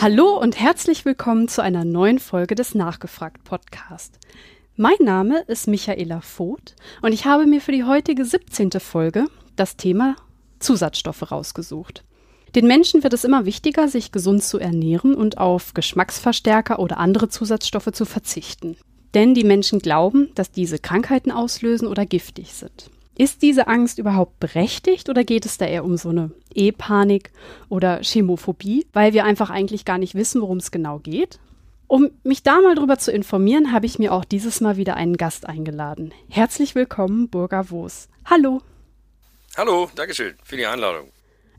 Hallo und herzlich willkommen zu einer neuen Folge des Nachgefragt Podcast. Mein Name ist Michaela Voth und ich habe mir für die heutige 17. Folge das Thema Zusatzstoffe rausgesucht. Den Menschen wird es immer wichtiger, sich gesund zu ernähren und auf Geschmacksverstärker oder andere Zusatzstoffe zu verzichten. Denn die Menschen glauben, dass diese Krankheiten auslösen oder giftig sind. Ist diese Angst überhaupt berechtigt oder geht es da eher um so eine E-Panik oder Chemophobie, weil wir einfach eigentlich gar nicht wissen, worum es genau geht? Um mich da mal drüber zu informieren, habe ich mir auch dieses Mal wieder einen Gast eingeladen. Herzlich willkommen, Burger Woos. Hallo. Hallo, Dankeschön für die Einladung.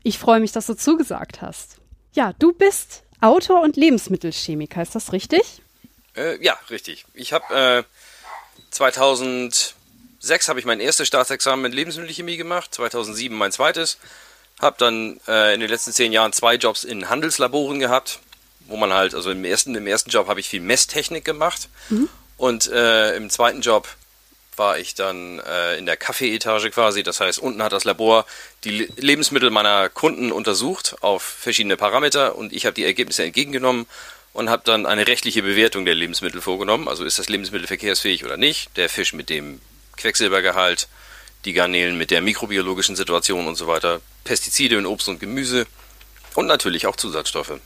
Ich freue mich, dass du zugesagt hast. Ja, du bist Autor und Lebensmittelchemiker, ist das richtig? Äh, ja, richtig. Ich habe äh, 2006 habe ich mein erstes Staatsexamen in Lebensmittelchemie gemacht, 2007 mein zweites. Habe dann äh, in den letzten zehn Jahren zwei Jobs in Handelslaboren gehabt, wo man halt, also im ersten, im ersten Job habe ich viel Messtechnik gemacht mhm. und äh, im zweiten Job war ich dann äh, in der Kaffeeetage quasi. Das heißt, unten hat das Labor die Lebensmittel meiner Kunden untersucht auf verschiedene Parameter und ich habe die Ergebnisse entgegengenommen und habe dann eine rechtliche Bewertung der Lebensmittel vorgenommen. Also ist das Lebensmittel verkehrsfähig oder nicht? Der Fisch mit dem Quecksilbergehalt, die Garnelen mit der mikrobiologischen Situation und so weiter, Pestizide in Obst und Gemüse und natürlich auch Zusatzstoffe.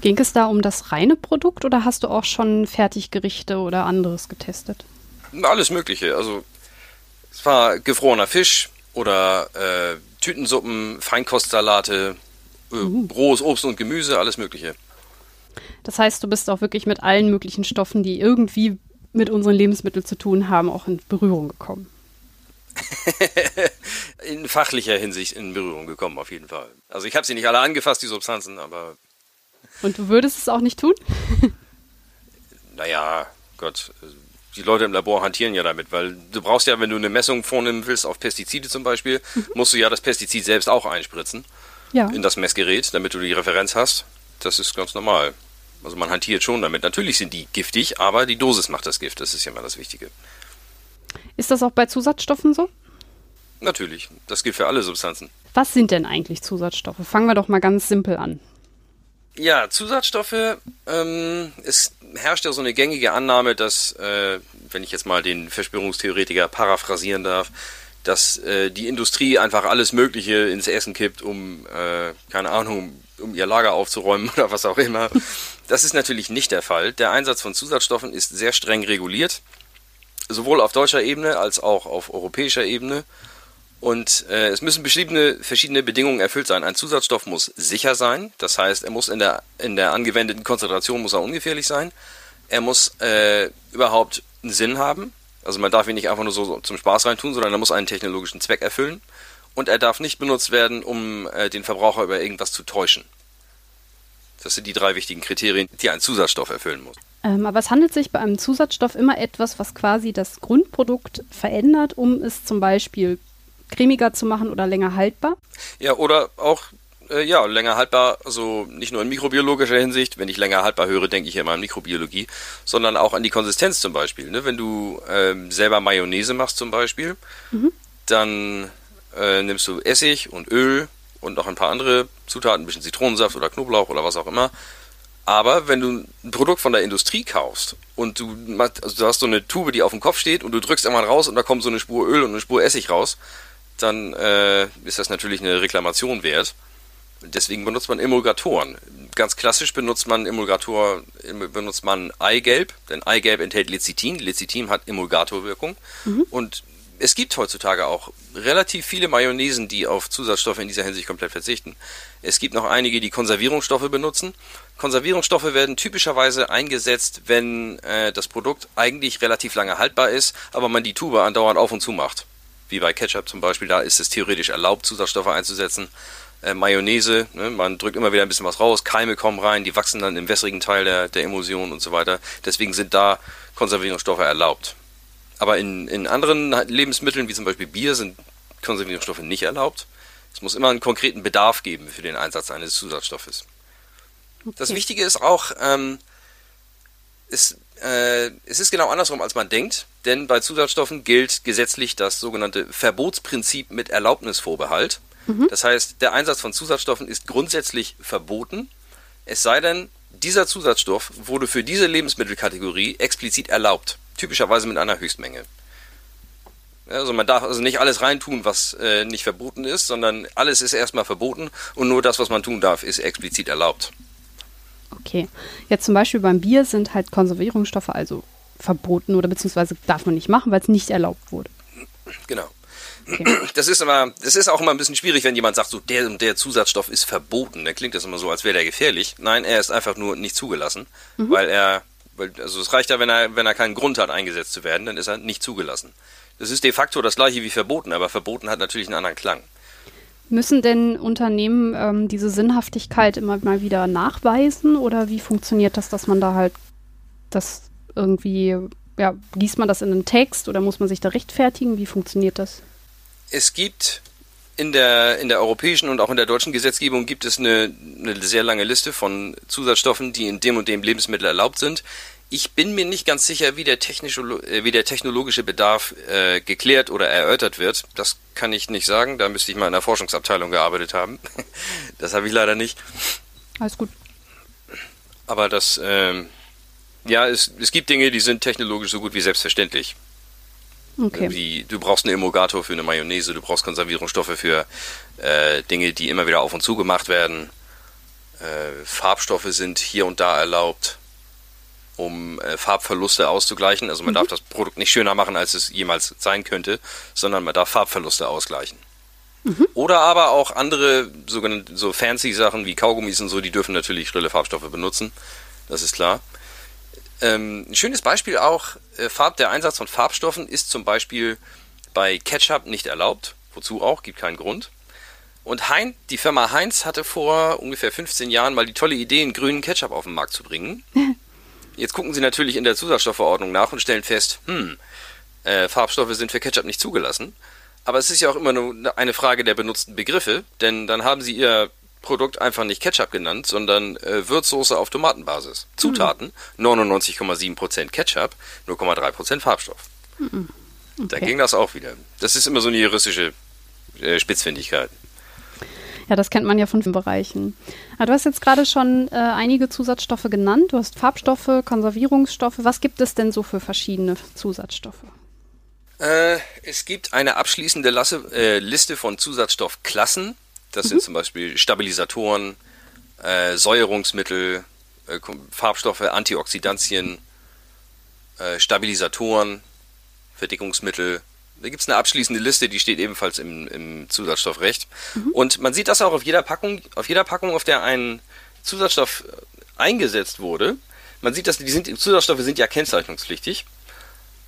Ging es da um das reine Produkt oder hast du auch schon Fertiggerichte oder anderes getestet? Alles Mögliche. Also es war gefrorener Fisch oder äh, Tütensuppen, Feinkostsalate, äh, uh. rohes Obst und Gemüse, alles Mögliche. Das heißt, du bist auch wirklich mit allen möglichen Stoffen, die irgendwie mit unseren Lebensmitteln zu tun haben, auch in Berührung gekommen. in fachlicher Hinsicht in Berührung gekommen, auf jeden Fall. Also ich habe sie nicht alle angefasst, die Substanzen, aber. Und du würdest es auch nicht tun? naja, Gott, die Leute im Labor hantieren ja damit, weil du brauchst ja, wenn du eine Messung vornehmen willst auf Pestizide zum Beispiel, mhm. musst du ja das Pestizid selbst auch einspritzen ja. in das Messgerät, damit du die Referenz hast. Das ist ganz normal. Also man hantiert schon damit. Natürlich sind die giftig, aber die Dosis macht das Gift. Das ist ja mal das Wichtige. Ist das auch bei Zusatzstoffen so? Natürlich. Das gilt für alle Substanzen. Was sind denn eigentlich Zusatzstoffe? Fangen wir doch mal ganz simpel an. Ja, Zusatzstoffe, ähm, es herrscht ja so eine gängige Annahme, dass, äh, wenn ich jetzt mal den Verschwörungstheoretiker paraphrasieren darf, dass äh, die Industrie einfach alles Mögliche ins Essen kippt, um, äh, keine Ahnung, um ihr Lager aufzuräumen oder was auch immer. Das ist natürlich nicht der Fall. Der Einsatz von Zusatzstoffen ist sehr streng reguliert, sowohl auf deutscher Ebene als auch auf europäischer Ebene. Und äh, es müssen verschiedene, verschiedene Bedingungen erfüllt sein. Ein Zusatzstoff muss sicher sein, das heißt, er muss in der, in der angewendeten Konzentration muss er ungefährlich sein. Er muss äh, überhaupt einen Sinn haben. Also man darf ihn nicht einfach nur so zum Spaß reintun, sondern er muss einen technologischen Zweck erfüllen. Und er darf nicht benutzt werden, um äh, den Verbraucher über irgendwas zu täuschen. Das sind die drei wichtigen Kriterien, die ein Zusatzstoff erfüllen muss. Ähm, aber es handelt sich bei einem Zusatzstoff immer etwas, was quasi das Grundprodukt verändert, um es zum Beispiel cremiger zu machen oder länger haltbar? Ja, oder auch äh, ja, länger haltbar, also nicht nur in mikrobiologischer Hinsicht, wenn ich länger haltbar höre, denke ich immer an Mikrobiologie, sondern auch an die Konsistenz zum Beispiel. Ne? Wenn du ähm, selber Mayonnaise machst zum Beispiel, mhm. dann äh, nimmst du Essig und Öl und noch ein paar andere Zutaten, ein bisschen Zitronensaft oder Knoblauch oder was auch immer. Aber wenn du ein Produkt von der Industrie kaufst und du, also du hast so eine Tube, die auf dem Kopf steht und du drückst irgendwann raus und da kommt so eine Spur Öl und eine Spur Essig raus, dann äh, ist das natürlich eine Reklamation wert. Deswegen benutzt man Emulgatoren. Ganz klassisch benutzt man Emulgator, benutzt man Eigelb, denn Eigelb enthält Lecithin. Lecithin hat Emulgatorwirkung. Mhm. Und es gibt heutzutage auch relativ viele Mayonnaisen, die auf Zusatzstoffe in dieser Hinsicht komplett verzichten. Es gibt noch einige, die Konservierungsstoffe benutzen. Konservierungsstoffe werden typischerweise eingesetzt, wenn äh, das Produkt eigentlich relativ lange haltbar ist, aber man die Tube andauernd auf und zu macht wie bei Ketchup zum Beispiel, da ist es theoretisch erlaubt, Zusatzstoffe einzusetzen. Äh, Mayonnaise, ne, man drückt immer wieder ein bisschen was raus, Keime kommen rein, die wachsen dann im wässrigen Teil der, der Emulsion und so weiter. Deswegen sind da Konservierungsstoffe erlaubt. Aber in, in anderen Lebensmitteln, wie zum Beispiel Bier, sind Konservierungsstoffe nicht erlaubt. Es muss immer einen konkreten Bedarf geben für den Einsatz eines Zusatzstoffes. Okay. Das Wichtige ist auch, ähm, ist, äh, es ist genau andersrum, als man denkt, denn bei Zusatzstoffen gilt gesetzlich das sogenannte Verbotsprinzip mit Erlaubnisvorbehalt. Mhm. Das heißt, der Einsatz von Zusatzstoffen ist grundsätzlich verboten, es sei denn, dieser Zusatzstoff wurde für diese Lebensmittelkategorie explizit erlaubt, typischerweise mit einer Höchstmenge. Also man darf also nicht alles reintun, was äh, nicht verboten ist, sondern alles ist erstmal verboten und nur das, was man tun darf, ist explizit erlaubt. Okay. Jetzt zum Beispiel beim Bier sind halt Konservierungsstoffe also verboten oder beziehungsweise darf man nicht machen, weil es nicht erlaubt wurde. Genau. Okay. Das ist aber, das ist auch immer ein bisschen schwierig, wenn jemand sagt, so der und der Zusatzstoff ist verboten. Dann klingt das immer so, als wäre der gefährlich. Nein, er ist einfach nur nicht zugelassen, mhm. weil er, weil, also es reicht ja, wenn er, wenn er keinen Grund hat, eingesetzt zu werden, dann ist er nicht zugelassen. Das ist de facto das gleiche wie verboten, aber verboten hat natürlich einen anderen Klang. Müssen denn Unternehmen ähm, diese Sinnhaftigkeit immer mal wieder nachweisen oder wie funktioniert das, dass man da halt das irgendwie, ja, gießt man das in einen Text oder muss man sich da rechtfertigen? Wie funktioniert das? Es gibt in der, in der europäischen und auch in der deutschen Gesetzgebung gibt es eine, eine sehr lange Liste von Zusatzstoffen, die in dem und dem Lebensmittel erlaubt sind. Ich bin mir nicht ganz sicher, wie der, technische, äh, wie der technologische Bedarf äh, geklärt oder erörtert wird. Das kann ich nicht sagen. Da müsste ich mal in der Forschungsabteilung gearbeitet haben. das habe ich leider nicht. Alles gut. Aber das, ähm, ja, es, es gibt Dinge, die sind technologisch so gut wie selbstverständlich. Okay. Wie, du brauchst einen Emulgator für eine Mayonnaise, du brauchst Konservierungsstoffe für äh, Dinge, die immer wieder auf und zu gemacht werden. Äh, Farbstoffe sind hier und da erlaubt um äh, Farbverluste auszugleichen. Also man mhm. darf das Produkt nicht schöner machen, als es jemals sein könnte, sondern man darf Farbverluste ausgleichen. Mhm. Oder aber auch andere sogenannte so fancy Sachen wie Kaugummis und so, die dürfen natürlich schrille Farbstoffe benutzen. Das ist klar. Ähm, ein schönes Beispiel auch, äh, Farb, der Einsatz von Farbstoffen ist zum Beispiel bei Ketchup nicht erlaubt. Wozu auch, gibt keinen Grund. Und Heinz, die Firma Heinz hatte vor ungefähr 15 Jahren mal die tolle Idee, einen grünen Ketchup auf den Markt zu bringen. Jetzt gucken Sie natürlich in der Zusatzstoffverordnung nach und stellen fest, hm, äh, Farbstoffe sind für Ketchup nicht zugelassen. Aber es ist ja auch immer nur eine Frage der benutzten Begriffe, denn dann haben Sie Ihr Produkt einfach nicht Ketchup genannt, sondern äh, Würzsoße auf Tomatenbasis. Mhm. Zutaten, 99,7% Ketchup, 0,3% Farbstoff. Mhm. Okay. Da ging das auch wieder. Das ist immer so eine juristische äh, Spitzfindigkeit. Ja, das kennt man ja von Bereichen. Aber du hast jetzt gerade schon äh, einige Zusatzstoffe genannt. Du hast Farbstoffe, Konservierungsstoffe. Was gibt es denn so für verschiedene Zusatzstoffe? Äh, es gibt eine abschließende Lasse, äh, Liste von Zusatzstoffklassen. Das mhm. sind zum Beispiel Stabilisatoren, äh, Säuerungsmittel, äh, Farbstoffe, Antioxidantien, äh, Stabilisatoren, Verdickungsmittel, da gibt es eine abschließende Liste, die steht ebenfalls im, im Zusatzstoffrecht. Mhm. Und man sieht das auch auf jeder Packung, auf jeder Packung, auf der ein Zusatzstoff eingesetzt wurde. Man sieht, dass die sind, Zusatzstoffe sind ja kennzeichnungspflichtig.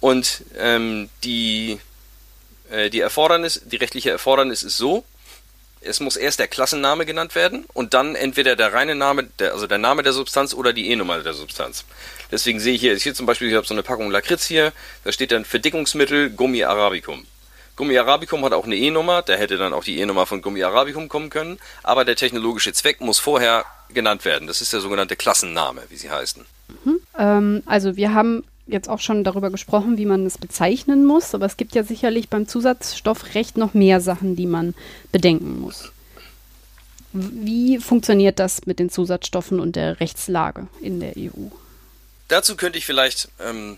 Und ähm, die, äh, die Erfordernis, die rechtliche Erfordernis ist so, es muss erst der Klassenname genannt werden und dann entweder der reine Name, der, also der Name der Substanz oder die E-Nummer der Substanz. Deswegen sehe ich hier, hier zum Beispiel, ich habe so eine Packung Lakritz hier, da steht dann Verdickungsmittel Gummi Arabicum. Gummi Arabicum hat auch eine E-Nummer, da hätte dann auch die E-Nummer von Gummi Arabicum kommen können, aber der technologische Zweck muss vorher genannt werden. Das ist der sogenannte Klassenname, wie sie heißen. Mhm. Ähm, also wir haben jetzt auch schon darüber gesprochen, wie man es bezeichnen muss, aber es gibt ja sicherlich beim Zusatzstoffrecht noch mehr Sachen, die man bedenken muss. Wie funktioniert das mit den Zusatzstoffen und der Rechtslage in der EU? Dazu könnte ich vielleicht ähm,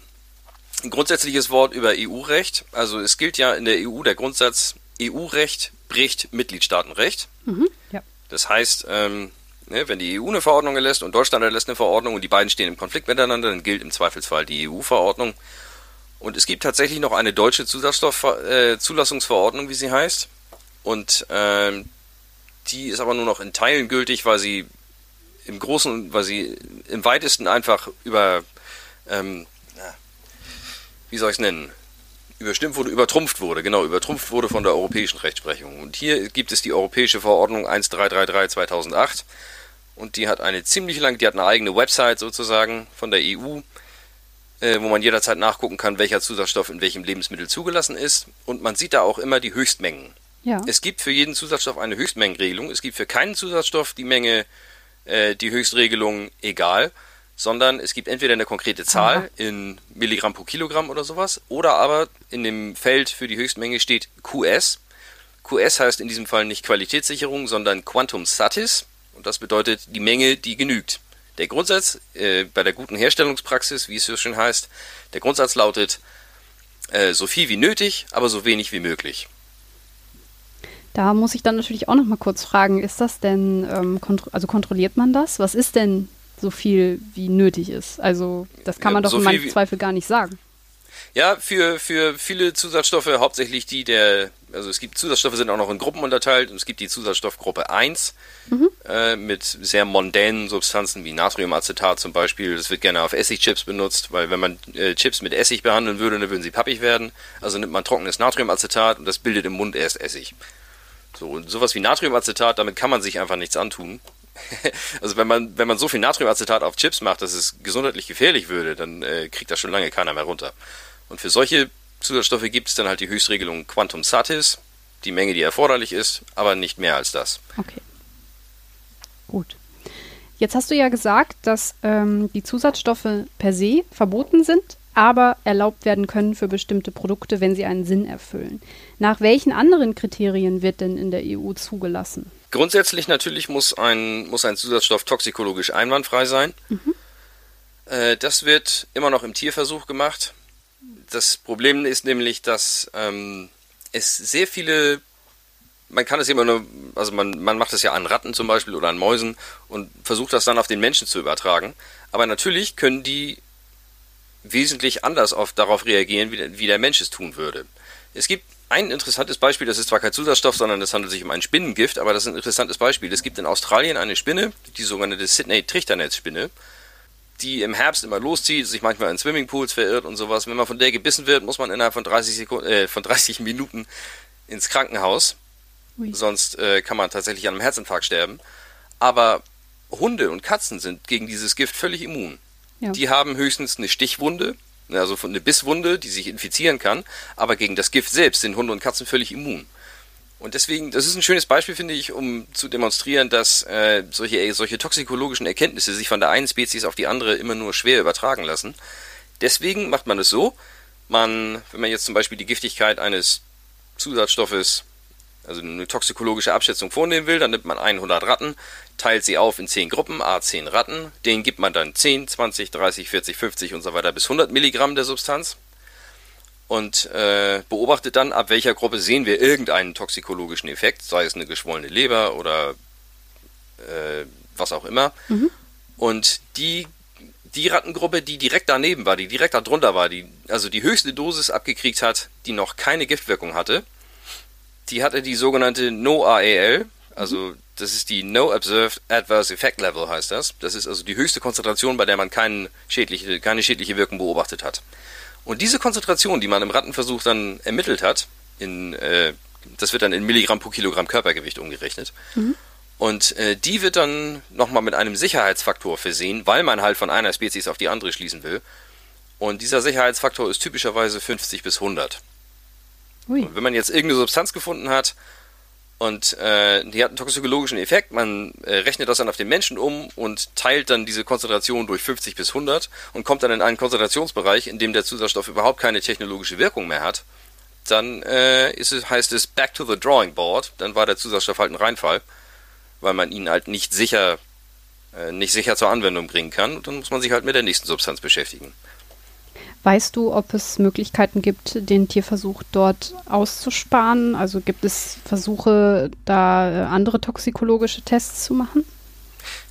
ein grundsätzliches Wort über EU-Recht. Also es gilt ja in der EU der Grundsatz, EU-Recht bricht Mitgliedstaatenrecht. Mhm, ja. Das heißt, ähm, Ne, wenn die EU eine Verordnung erlässt und Deutschland erlässt eine Verordnung und die beiden stehen im Konflikt miteinander, dann gilt im Zweifelsfall die EU-Verordnung. Und es gibt tatsächlich noch eine deutsche äh, wie sie heißt. Und ähm, die ist aber nur noch in Teilen gültig, weil sie im Großen, weil sie im weitesten einfach über, ähm, wie soll ich es nennen, überstimmt wurde, übertrumpft wurde, genau, übertrumpft wurde von der europäischen Rechtsprechung. Und hier gibt es die europäische Verordnung 1333 2008 und die hat eine ziemlich lange, die hat eine eigene Website sozusagen von der EU, äh, wo man jederzeit nachgucken kann, welcher Zusatzstoff in welchem Lebensmittel zugelassen ist. Und man sieht da auch immer die Höchstmengen. Ja. Es gibt für jeden Zusatzstoff eine Höchstmengenregelung. Es gibt für keinen Zusatzstoff die Menge, äh, die Höchstregelung egal, sondern es gibt entweder eine konkrete Zahl Aha. in Milligramm pro Kilogramm oder sowas, oder aber in dem Feld für die Höchstmenge steht QS. QS heißt in diesem Fall nicht Qualitätssicherung, sondern Quantum Satis. Und das bedeutet die Menge, die genügt. Der Grundsatz äh, bei der guten Herstellungspraxis, wie es so schön heißt, der Grundsatz lautet, äh, so viel wie nötig, aber so wenig wie möglich. Da muss ich dann natürlich auch noch mal kurz fragen, ist das denn, ähm, kontro also kontrolliert man das? Was ist denn so viel wie nötig ist? Also das kann man ja, doch so im Zweifel gar nicht sagen. Ja, für, für viele Zusatzstoffe, hauptsächlich die der, also es gibt Zusatzstoffe, sind auch noch in Gruppen unterteilt und es gibt die Zusatzstoffgruppe 1 mhm. äh, mit sehr mondänen Substanzen wie Natriumacetat zum Beispiel. Das wird gerne auf Essigchips benutzt, weil wenn man äh, Chips mit Essig behandeln würde, dann würden sie pappig werden. Also nimmt man trockenes Natriumacetat und das bildet im Mund erst Essig. So, und sowas wie Natriumacetat, damit kann man sich einfach nichts antun. also wenn man, wenn man so viel Natriumacetat auf Chips macht, dass es gesundheitlich gefährlich würde, dann äh, kriegt das schon lange keiner mehr runter. Und für solche Zusatzstoffe gibt es dann halt die Höchstregelung Quantum Satis, die Menge, die erforderlich ist, aber nicht mehr als das. Okay. Gut. Jetzt hast du ja gesagt, dass ähm, die Zusatzstoffe per se verboten sind, aber erlaubt werden können für bestimmte Produkte, wenn sie einen Sinn erfüllen. Nach welchen anderen Kriterien wird denn in der EU zugelassen? Grundsätzlich natürlich muss ein, muss ein Zusatzstoff toxikologisch einwandfrei sein. Mhm. Äh, das wird immer noch im Tierversuch gemacht das Problem ist nämlich, dass ähm, es sehr viele, man kann es immer nur, also man, man macht es ja an Ratten zum Beispiel oder an Mäusen und versucht das dann auf den Menschen zu übertragen. Aber natürlich können die wesentlich anders auf, darauf reagieren, wie, wie der Mensch es tun würde. Es gibt ein interessantes Beispiel, das ist zwar kein Zusatzstoff, sondern es handelt sich um ein Spinnengift, aber das ist ein interessantes Beispiel. Es gibt in Australien eine Spinne, die sogenannte Sydney-Trichternetzspinne die im Herbst immer loszieht, sich manchmal in Swimmingpools verirrt und sowas. Wenn man von der gebissen wird, muss man innerhalb von 30, Sekunden, äh, von 30 Minuten ins Krankenhaus. Ui. Sonst äh, kann man tatsächlich an einem Herzinfarkt sterben. Aber Hunde und Katzen sind gegen dieses Gift völlig immun. Ja. Die haben höchstens eine Stichwunde, also eine Bisswunde, die sich infizieren kann, aber gegen das Gift selbst sind Hunde und Katzen völlig immun. Und deswegen, das ist ein schönes Beispiel, finde ich, um zu demonstrieren, dass äh, solche, solche toxikologischen Erkenntnisse sich von der einen Spezies auf die andere immer nur schwer übertragen lassen. Deswegen macht man es so, man, wenn man jetzt zum Beispiel die Giftigkeit eines Zusatzstoffes, also eine toxikologische Abschätzung vornehmen will, dann nimmt man 100 Ratten, teilt sie auf in 10 Gruppen, a 10 Ratten, denen gibt man dann 10, 20, 30, 40, 50 und so weiter bis 100 Milligramm der Substanz und äh, beobachtet dann, ab welcher Gruppe sehen wir irgendeinen toxikologischen Effekt, sei es eine geschwollene Leber oder äh, was auch immer. Mhm. Und die, die Rattengruppe, die direkt daneben war, die direkt darunter war, die also die höchste Dosis abgekriegt hat, die noch keine Giftwirkung hatte, die hatte die sogenannte No-AAL, also mhm. das ist die No Observed Adverse Effect Level heißt das. Das ist also die höchste Konzentration, bei der man keinen schädliche, keine schädliche Wirkung beobachtet hat. Und diese Konzentration, die man im Rattenversuch dann ermittelt hat, in, äh, das wird dann in Milligramm pro Kilogramm Körpergewicht umgerechnet. Mhm. Und äh, die wird dann nochmal mit einem Sicherheitsfaktor versehen, weil man halt von einer Spezies auf die andere schließen will. Und dieser Sicherheitsfaktor ist typischerweise 50 bis 100. Und wenn man jetzt irgendeine Substanz gefunden hat, und äh, die hat einen toxikologischen Effekt. Man äh, rechnet das dann auf den Menschen um und teilt dann diese Konzentration durch 50 bis 100 und kommt dann in einen Konzentrationsbereich, in dem der Zusatzstoff überhaupt keine technologische Wirkung mehr hat. Dann äh, ist es, heißt es back to the drawing board. Dann war der Zusatzstoff halt ein Reinfall, weil man ihn halt nicht sicher, äh, nicht sicher zur Anwendung bringen kann. Und dann muss man sich halt mit der nächsten Substanz beschäftigen. Weißt du, ob es Möglichkeiten gibt, den Tierversuch dort auszusparen? Also gibt es Versuche, da äh, andere toxikologische Tests zu machen?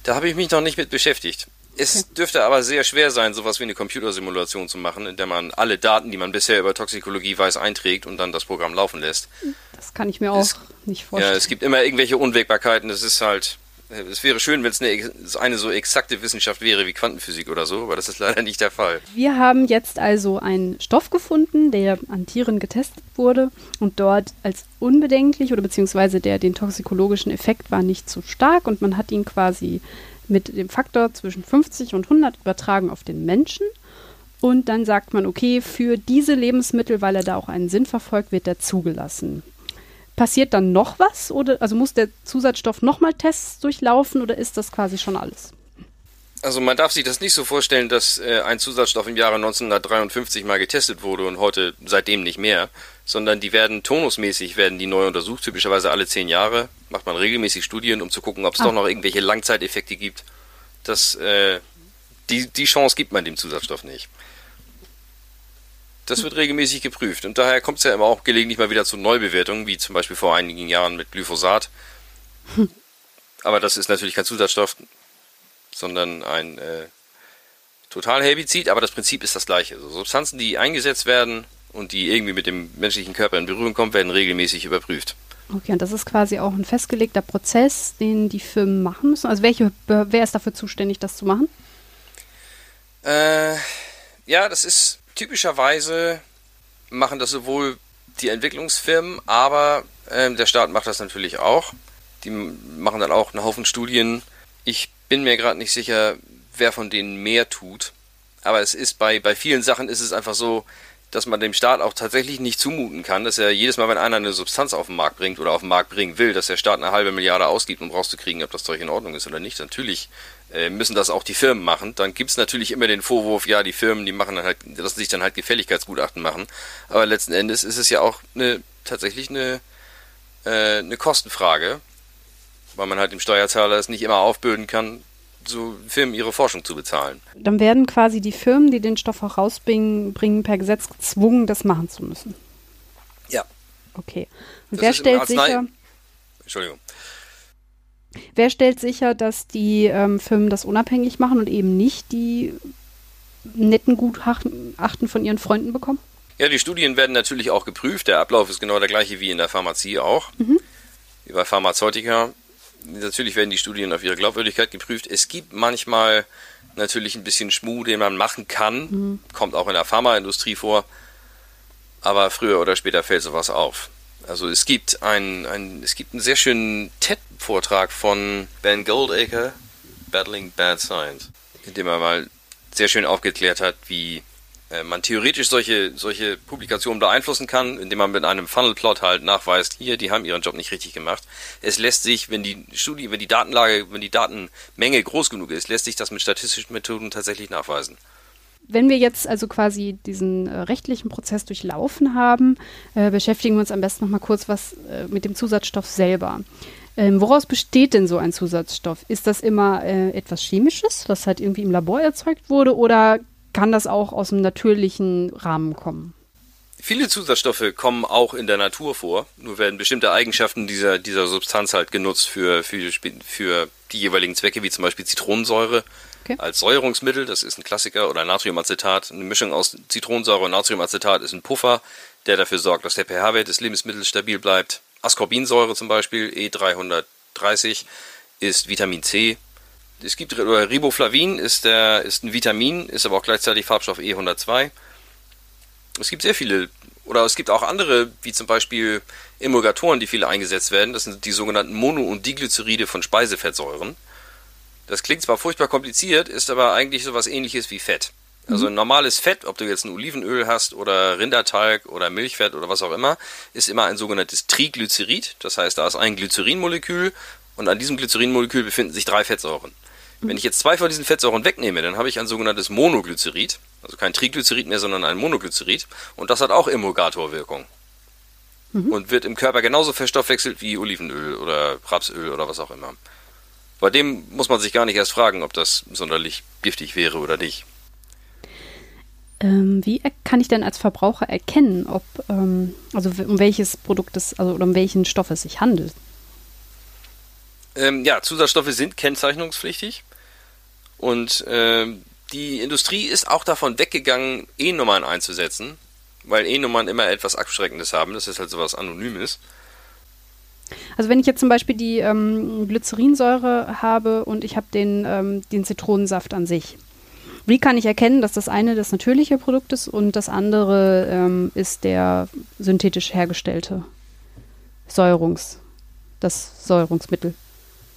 Da habe ich mich noch nicht mit beschäftigt. Es okay. dürfte aber sehr schwer sein, sowas wie eine Computersimulation zu machen, in der man alle Daten, die man bisher über Toxikologie weiß, einträgt und dann das Programm laufen lässt. Das kann ich mir auch es, nicht vorstellen. Ja, es gibt immer irgendwelche Unwägbarkeiten. Das ist halt, es wäre schön, wenn es eine, eine, so exakte Wissenschaft wäre wie Quantenphysik oder so, aber das ist leider nicht der Fall. Wir haben jetzt also einen Stoff gefunden, der an Tieren getestet wurde und dort als unbedenklich oder beziehungsweise der den toxikologischen Effekt war nicht zu stark und man hat ihn quasi mit dem Faktor zwischen 50 und 100 übertragen auf den Menschen. Und dann sagt man, okay, für diese Lebensmittel, weil er da auch einen Sinn verfolgt, wird er zugelassen. Passiert dann noch was? Oder also muss der Zusatzstoff nochmal Tests durchlaufen oder ist das quasi schon alles? Also man darf sich das nicht so vorstellen, dass äh, ein Zusatzstoff im Jahre 1953 mal getestet wurde und heute seitdem nicht mehr, sondern die werden tonusmäßig werden die neu untersucht, typischerweise alle zehn Jahre macht man regelmäßig Studien, um zu gucken, ob es ah. doch noch irgendwelche Langzeiteffekte gibt. Das, äh, die, die Chance gibt man dem Zusatzstoff nicht. Das wird regelmäßig geprüft und daher kommt es ja immer auch gelegentlich mal wieder zu Neubewertungen, wie zum Beispiel vor einigen Jahren mit Glyphosat. Aber das ist natürlich kein Zusatzstoff, sondern ein äh, Totalherbizid, aber das Prinzip ist das gleiche. Also Substanzen, die eingesetzt werden und die irgendwie mit dem menschlichen Körper in Berührung kommen, werden regelmäßig überprüft. Okay, und das ist quasi auch ein festgelegter Prozess, den die Firmen machen müssen. Also welche, wer ist dafür zuständig, das zu machen? Äh, ja, das ist typischerweise machen das sowohl die Entwicklungsfirmen, aber äh, der Staat macht das natürlich auch. Die machen dann auch einen Haufen Studien. Ich bin mir gerade nicht sicher, wer von denen mehr tut. Aber es ist bei, bei vielen Sachen ist es einfach so, dass man dem Staat auch tatsächlich nicht zumuten kann, dass er jedes Mal, wenn einer eine Substanz auf den Markt bringt oder auf den Markt bringen will, dass der Staat eine halbe Milliarde ausgibt, um rauszukriegen, ob das Zeug in Ordnung ist oder nicht. Natürlich müssen das auch die Firmen machen. Dann gibt es natürlich immer den Vorwurf, ja, die Firmen, die machen dann halt, lassen sich dann halt Gefälligkeitsgutachten machen. Aber letzten Endes ist es ja auch eine, tatsächlich eine, äh, eine Kostenfrage, weil man halt dem Steuerzahler es nicht immer aufbürden kann, so Firmen ihre Forschung zu bezahlen. Dann werden quasi die Firmen, die den Stoff herausbringen, bringen per Gesetz gezwungen, das machen zu müssen. Ja. Okay. Und das wer stellt sicher? Entschuldigung. Wer stellt sicher, dass die ähm, Firmen das unabhängig machen und eben nicht die netten Gutachten von ihren Freunden bekommen? Ja, die Studien werden natürlich auch geprüft. Der Ablauf ist genau der gleiche wie in der Pharmazie auch. Mhm. Wie bei Pharmazeutika natürlich werden die Studien auf ihre Glaubwürdigkeit geprüft. Es gibt manchmal natürlich ein bisschen Schmuh, den man machen kann. Mhm. Kommt auch in der Pharmaindustrie vor. Aber früher oder später fällt sowas auf. Also es gibt einen, ein, es gibt einen sehr schönen TED-Vortrag von Ben Goldacre, Battling Bad Science, in dem er mal sehr schön aufgeklärt hat, wie äh, man theoretisch solche, solche Publikationen beeinflussen kann, indem man mit einem Funnel-Plot halt nachweist, hier, die haben ihren Job nicht richtig gemacht. Es lässt sich, wenn die Studie, wenn die Datenlage, wenn die Datenmenge groß genug ist, lässt sich das mit statistischen Methoden tatsächlich nachweisen. Wenn wir jetzt also quasi diesen äh, rechtlichen Prozess durchlaufen haben, äh, beschäftigen wir uns am besten noch mal kurz was äh, mit dem Zusatzstoff selber. Ähm, woraus besteht denn so ein Zusatzstoff? Ist das immer äh, etwas Chemisches, das halt irgendwie im Labor erzeugt wurde, oder kann das auch aus dem natürlichen Rahmen kommen. Viele Zusatzstoffe kommen auch in der Natur vor, nur werden bestimmte Eigenschaften dieser, dieser Substanz halt genutzt für, für, für die jeweiligen Zwecke, wie zum Beispiel Zitronensäure okay. als Säuerungsmittel, das ist ein Klassiker, oder Natriumacetat. Eine Mischung aus Zitronensäure und Natriumacetat ist ein Puffer, der dafür sorgt, dass der pH-Wert des Lebensmittels stabil bleibt. Ascorbinsäure zum Beispiel, E330, ist Vitamin C, es gibt Riboflavin, ist, der, ist ein Vitamin, ist aber auch gleichzeitig Farbstoff E102. Es gibt sehr viele, oder es gibt auch andere, wie zum Beispiel Emulgatoren, die viele eingesetzt werden. Das sind die sogenannten Mono- und Diglyceride von Speisefettsäuren. Das klingt zwar furchtbar kompliziert, ist aber eigentlich sowas ähnliches wie Fett. Also ein mhm. normales Fett, ob du jetzt ein Olivenöl hast oder Rindertalg oder Milchfett oder was auch immer, ist immer ein sogenanntes Triglycerid. Das heißt, da ist ein Glycerinmolekül und an diesem Glycerinmolekül befinden sich drei Fettsäuren. Wenn ich jetzt zwei von diesen Fettsäuren wegnehme, dann habe ich ein sogenanntes Monoglycerid, also kein Triglycerid mehr, sondern ein Monoglycerid und das hat auch Emulgatorwirkung. Mhm. Und wird im Körper genauso verstoffwechselt wie Olivenöl oder Rapsöl oder was auch immer. Bei dem muss man sich gar nicht erst fragen, ob das sonderlich giftig wäre oder nicht. Ähm, wie kann ich denn als Verbraucher erkennen, ob, ähm, also um welches Produkt es, also um welchen Stoff es sich handelt? Ähm, ja, Zusatzstoffe sind kennzeichnungspflichtig und ähm, die Industrie ist auch davon weggegangen, E-Nummern einzusetzen, weil E-Nummern immer etwas Abschreckendes haben. Das ist halt sowas Anonymes. Also wenn ich jetzt zum Beispiel die ähm, Glycerinsäure habe und ich habe den, ähm, den Zitronensaft an sich, wie kann ich erkennen, dass das eine das natürliche Produkt ist und das andere ähm, ist der synthetisch hergestellte Säurungs, das Säurungsmittel?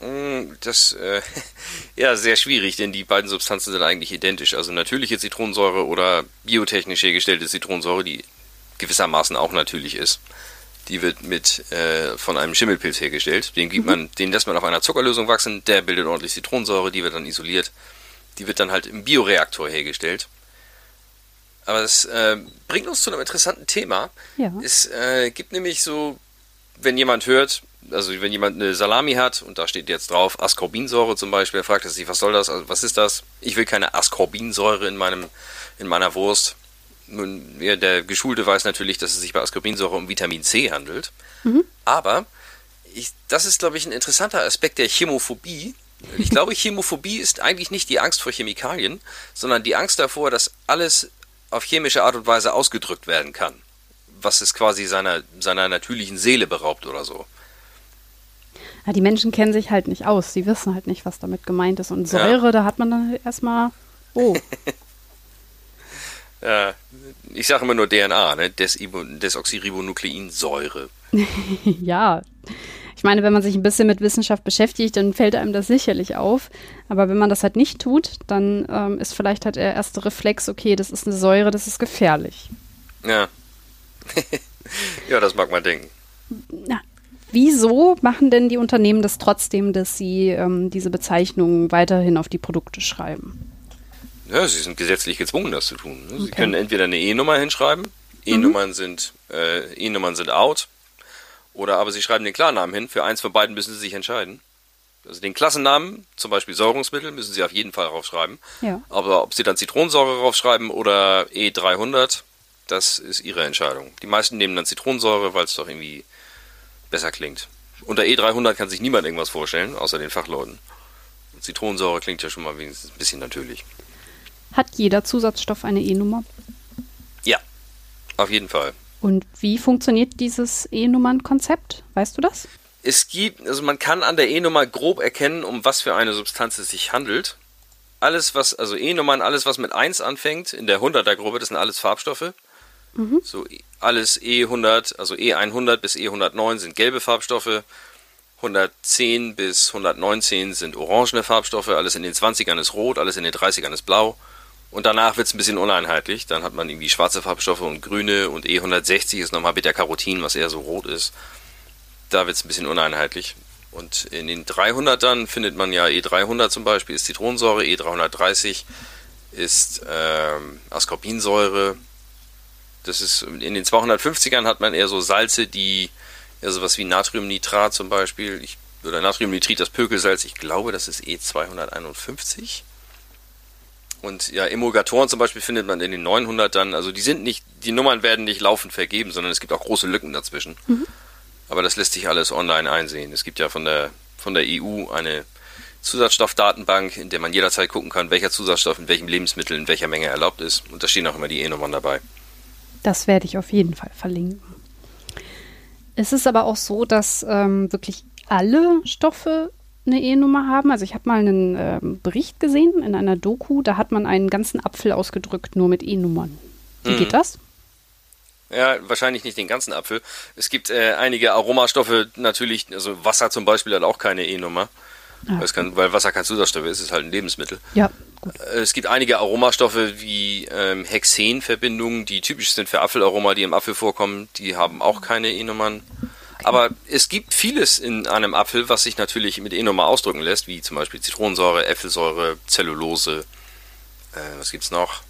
Mm, das äh, ja sehr schwierig, denn die beiden Substanzen sind eigentlich identisch. Also natürliche Zitronensäure oder biotechnisch hergestellte Zitronensäure, die gewissermaßen auch natürlich ist. Die wird mit äh, von einem Schimmelpilz hergestellt. Den gibt mhm. man, den lässt man auf einer Zuckerlösung wachsen, der bildet ordentlich Zitronensäure, die wird dann isoliert. Die wird dann halt im Bioreaktor hergestellt. Aber es äh, bringt uns zu einem interessanten Thema. Ja. Es äh, gibt nämlich so, wenn jemand hört, also wenn jemand eine Salami hat und da steht jetzt drauf Ascorbinsäure zum Beispiel, er fragt er sich, was soll das? Also was ist das? Ich will keine Ascorbinsäure in meinem in meiner Wurst. Nun, ja, der Geschulte weiß natürlich, dass es sich bei Ascorbinsäure um Vitamin C handelt. Mhm. Aber ich, das ist, glaube ich, ein interessanter Aspekt der Chemophobie. Ich glaube, Chemophobie ist eigentlich nicht die Angst vor Chemikalien, sondern die Angst davor, dass alles auf chemische Art und Weise ausgedrückt werden kann. Was es quasi seiner, seiner natürlichen Seele beraubt oder so. Ja, die Menschen kennen sich halt nicht aus. Sie wissen halt nicht, was damit gemeint ist. Und Säure, ja. da hat man dann erstmal, oh. ja, ich sage immer nur DNA, ne? Des Desoxyribonukleinsäure. ja. Ich meine, wenn man sich ein bisschen mit Wissenschaft beschäftigt, dann fällt einem das sicherlich auf. Aber wenn man das halt nicht tut, dann ähm, ist vielleicht halt der erste Reflex, okay, das ist eine Säure, das ist gefährlich. Ja. ja, das mag man denken. Na, wieso machen denn die Unternehmen das trotzdem, dass sie ähm, diese Bezeichnungen weiterhin auf die Produkte schreiben? Ja, sie sind gesetzlich gezwungen, das zu tun. Ne? Sie okay. können entweder eine E-Nummer hinschreiben, E-Nummern mhm. sind äh, E-Nummern sind out, oder aber sie schreiben den Klarnamen hin. Für eins von beiden müssen sie sich entscheiden. Also den Klassennamen, zum Beispiel Säurungsmittel, müssen sie auf jeden Fall raufschreiben. Ja. Aber ob sie dann Zitronensäure raufschreiben oder E300, das ist ihre Entscheidung. Die meisten nehmen dann Zitronensäure, weil es doch irgendwie besser klingt. Unter E300 kann sich niemand irgendwas vorstellen, außer den Fachleuten. Zitronensäure klingt ja schon mal wenigstens ein bisschen natürlich. Hat jeder Zusatzstoff eine E-Nummer? Ja, auf jeden Fall. Und wie funktioniert dieses E-Nummern-Konzept? Weißt du das? Es gibt, also man kann an der E-Nummer grob erkennen, um was für eine Substanz es sich handelt. Alles, was, also E-Nummern, alles, was mit 1 anfängt, in der 100er-Gruppe, das sind alles Farbstoffe. Mhm. So alles E100, also E100 bis E109 sind gelbe Farbstoffe. 110 bis 119 sind orangene Farbstoffe, alles in den 20ern ist rot, alles in den 30ern ist blau. Und danach wird es ein bisschen uneinheitlich. Dann hat man irgendwie schwarze Farbstoffe und grüne und E160 ist nochmal Beta-Carotin, was eher so rot ist. Da wird es ein bisschen uneinheitlich. Und in den 300ern findet man ja E300 zum Beispiel, ist Zitronensäure, E330 ist ähm, Ascorbinsäure. Das ist, in den 250ern hat man eher so Salze, die eher sowas wie Natriumnitrat zum Beispiel, ich, oder Natriumnitrit, das Pökelsalz, ich glaube, das ist E251. Und ja, Emulgatoren zum Beispiel findet man in den 900ern. Also die sind nicht, die Nummern werden nicht laufend vergeben, sondern es gibt auch große Lücken dazwischen. Mhm. Aber das lässt sich alles online einsehen. Es gibt ja von der, von der EU eine Zusatzstoffdatenbank, in der man jederzeit gucken kann, welcher Zusatzstoff in welchem Lebensmittel in welcher Menge erlaubt ist. Und da stehen auch immer die E-Nummern dabei. Das werde ich auf jeden Fall verlinken. Es ist aber auch so, dass ähm, wirklich alle Stoffe eine E-Nummer haben. Also ich habe mal einen äh, Bericht gesehen in einer Doku, da hat man einen ganzen Apfel ausgedrückt, nur mit E-Nummern. Wie mhm. geht das? Ja, wahrscheinlich nicht den ganzen Apfel. Es gibt äh, einige Aromastoffe natürlich, also Wasser zum Beispiel hat auch keine E-Nummer. Ah. Kann, weil Wasser kein Zusatzstoff ist, ist halt ein Lebensmittel. Ja, gut. Äh, es gibt einige Aromastoffe wie ähm, Hexenverbindungen, die typisch sind für Apfelaroma, die im Apfel vorkommen, die haben auch keine E-Nummern. Aber es gibt vieles in einem Apfel, was sich natürlich mit E-Nummer ausdrücken lässt, wie zum Beispiel Zitronensäure, Äpfelsäure, Zellulose. Äh, was gibt's noch?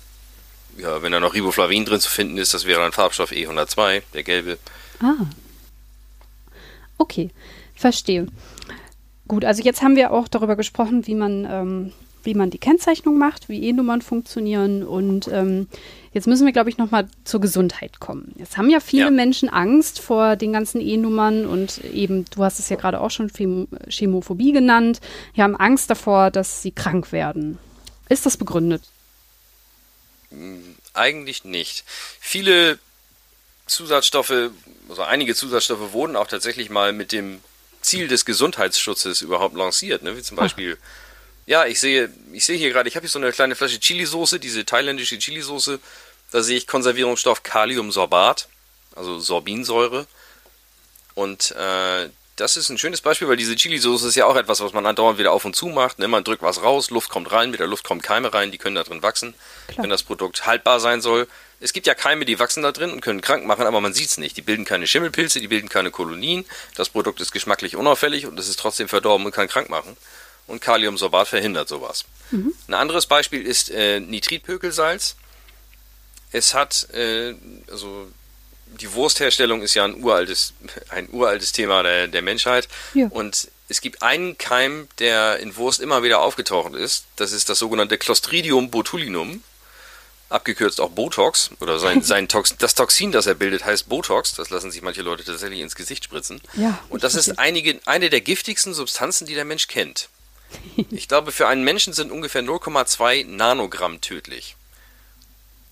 Ja, wenn da noch Riboflavin drin zu finden ist, das wäre ein Farbstoff E102, der gelbe. Ah. Okay, verstehe. Gut, also jetzt haben wir auch darüber gesprochen, wie man ähm, wie man die Kennzeichnung macht, wie E-Nummern funktionieren. Und ähm, jetzt müssen wir, glaube ich, nochmal zur Gesundheit kommen. Jetzt haben ja viele ja. Menschen Angst vor den ganzen E-Nummern und eben, du hast es ja gerade auch schon Chemophobie genannt. Die haben Angst davor, dass sie krank werden. Ist das begründet? Eigentlich nicht. Viele Zusatzstoffe, also einige Zusatzstoffe wurden auch tatsächlich mal mit dem Ziel des Gesundheitsschutzes überhaupt lanciert, ne? wie zum Beispiel Ach ja, ich sehe, ich sehe hier gerade, ich habe hier so eine kleine Flasche Chili-Soße, diese thailändische Chili-Soße. Da sehe ich Konservierungsstoff Kaliumsorbat, also Sorbinsäure. Und äh, das ist ein schönes Beispiel, weil diese Chili-Soße ist ja auch etwas, was man andauernd wieder auf und zu macht. Ne? Man drückt was raus, Luft kommt rein, mit der Luft kommen Keime rein, die können da drin wachsen, Klar. wenn das Produkt haltbar sein soll. Es gibt ja Keime, die wachsen da drin und können krank machen, aber man sieht es nicht. Die bilden keine Schimmelpilze, die bilden keine Kolonien. Das Produkt ist geschmacklich unauffällig und es ist trotzdem verdorben und kann krank machen und Kaliumsorbat verhindert sowas. Mhm. Ein anderes Beispiel ist äh, Nitritpökelsalz. Es hat, äh, also die Wurstherstellung ist ja ein uraltes, ein uraltes Thema der, der Menschheit. Ja. Und es gibt einen Keim, der in Wurst immer wieder aufgetaucht ist. Das ist das sogenannte Clostridium botulinum, abgekürzt auch Botox. Oder sein, sein Tox, das Toxin, das er bildet, heißt Botox. Das lassen sich manche Leute tatsächlich ins Gesicht spritzen. Ja, Und das ist einige, eine der giftigsten Substanzen, die der Mensch kennt. Ich glaube, für einen Menschen sind ungefähr 0,2 Nanogramm tödlich.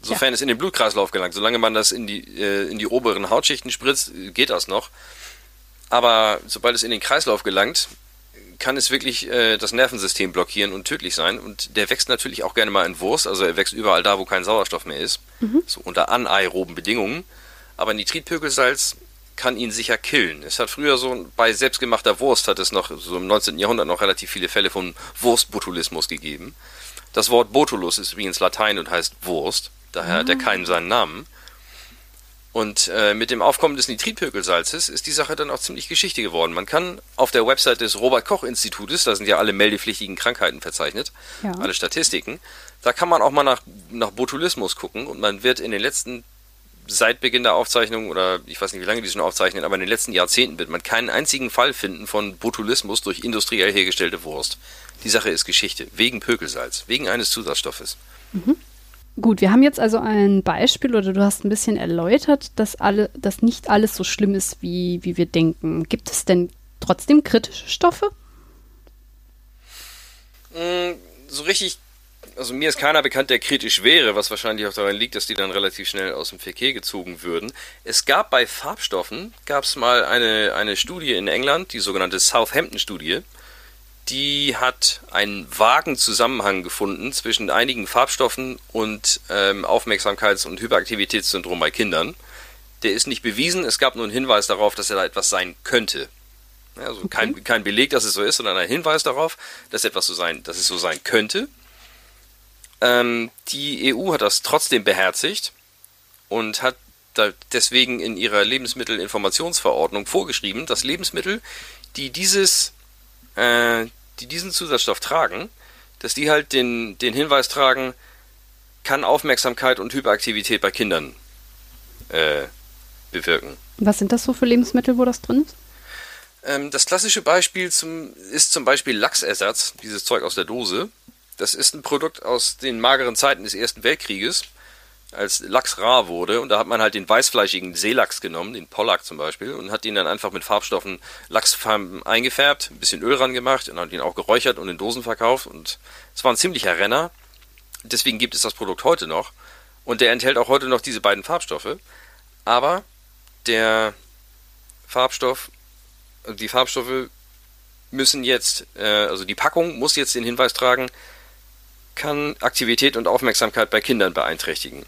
Sofern ja. es in den Blutkreislauf gelangt. Solange man das in die, äh, in die oberen Hautschichten spritzt, geht das noch. Aber sobald es in den Kreislauf gelangt, kann es wirklich äh, das Nervensystem blockieren und tödlich sein. Und der wächst natürlich auch gerne mal in Wurst. Also er wächst überall da, wo kein Sauerstoff mehr ist. Mhm. So unter anaeroben Bedingungen. Aber Nitritpökelsalz kann ihn sicher killen. Es hat früher so, bei selbstgemachter Wurst hat es noch, so im 19. Jahrhundert noch relativ viele Fälle von Wurstbotulismus gegeben. Das Wort Botulus ist übrigens Latein und heißt Wurst. Daher hat der. Keim seinen Namen. Und äh, mit dem Aufkommen des Nitritpökelsalzes ist die Sache dann auch ziemlich Geschichte geworden. Man kann auf der Website des Robert-Koch-Institutes, da sind ja alle meldepflichtigen Krankheiten verzeichnet, ja. alle Statistiken, da kann man auch mal nach, nach Botulismus gucken und man wird in den letzten, seit Beginn der Aufzeichnung, oder ich weiß nicht, wie lange die schon aufzeichnen, aber in den letzten Jahrzehnten wird man keinen einzigen Fall finden von Botulismus durch industriell hergestellte Wurst. Die Sache ist Geschichte, wegen Pökelsalz, wegen eines Zusatzstoffes. Mhm. Gut, wir haben jetzt also ein Beispiel oder du hast ein bisschen erläutert, dass, alle, dass nicht alles so schlimm ist, wie, wie wir denken. Gibt es denn trotzdem kritische Stoffe? Mm, so richtig, also mir ist keiner bekannt, der kritisch wäre, was wahrscheinlich auch daran liegt, dass die dann relativ schnell aus dem Verkehr gezogen würden. Es gab bei Farbstoffen, gab es mal eine, eine Studie in England, die sogenannte Southampton-Studie die hat einen vagen Zusammenhang gefunden zwischen einigen Farbstoffen und ähm, Aufmerksamkeits- und Hyperaktivitätssyndrom bei Kindern. Der ist nicht bewiesen, es gab nur einen Hinweis darauf, dass er da etwas sein könnte. Also okay. kein, kein Beleg, dass es so ist, sondern ein Hinweis darauf, dass etwas so sein, dass es so sein könnte. Ähm, die EU hat das trotzdem beherzigt und hat deswegen in ihrer Lebensmittelinformationsverordnung vorgeschrieben, dass Lebensmittel, die dieses äh, die diesen Zusatzstoff tragen, dass die halt den, den Hinweis tragen, kann Aufmerksamkeit und Hyperaktivität bei Kindern äh, bewirken. Was sind das so für Lebensmittel, wo das drin ist? Ähm, das klassische Beispiel zum, ist zum Beispiel Lachsersatz, dieses Zeug aus der Dose. Das ist ein Produkt aus den mageren Zeiten des Ersten Weltkrieges als Lachs rar wurde. Und da hat man halt den weißfleischigen Seelachs genommen, den Pollack zum Beispiel, und hat ihn dann einfach mit Farbstoffen Lachsfarben eingefärbt, ein bisschen Öl ran gemacht und hat ihn auch geräuchert und in Dosen verkauft. Und es war ein ziemlicher Renner. Deswegen gibt es das Produkt heute noch. Und der enthält auch heute noch diese beiden Farbstoffe. Aber der Farbstoff, die Farbstoffe müssen jetzt, äh, also die Packung muss jetzt den Hinweis tragen, kann Aktivität und Aufmerksamkeit bei Kindern beeinträchtigen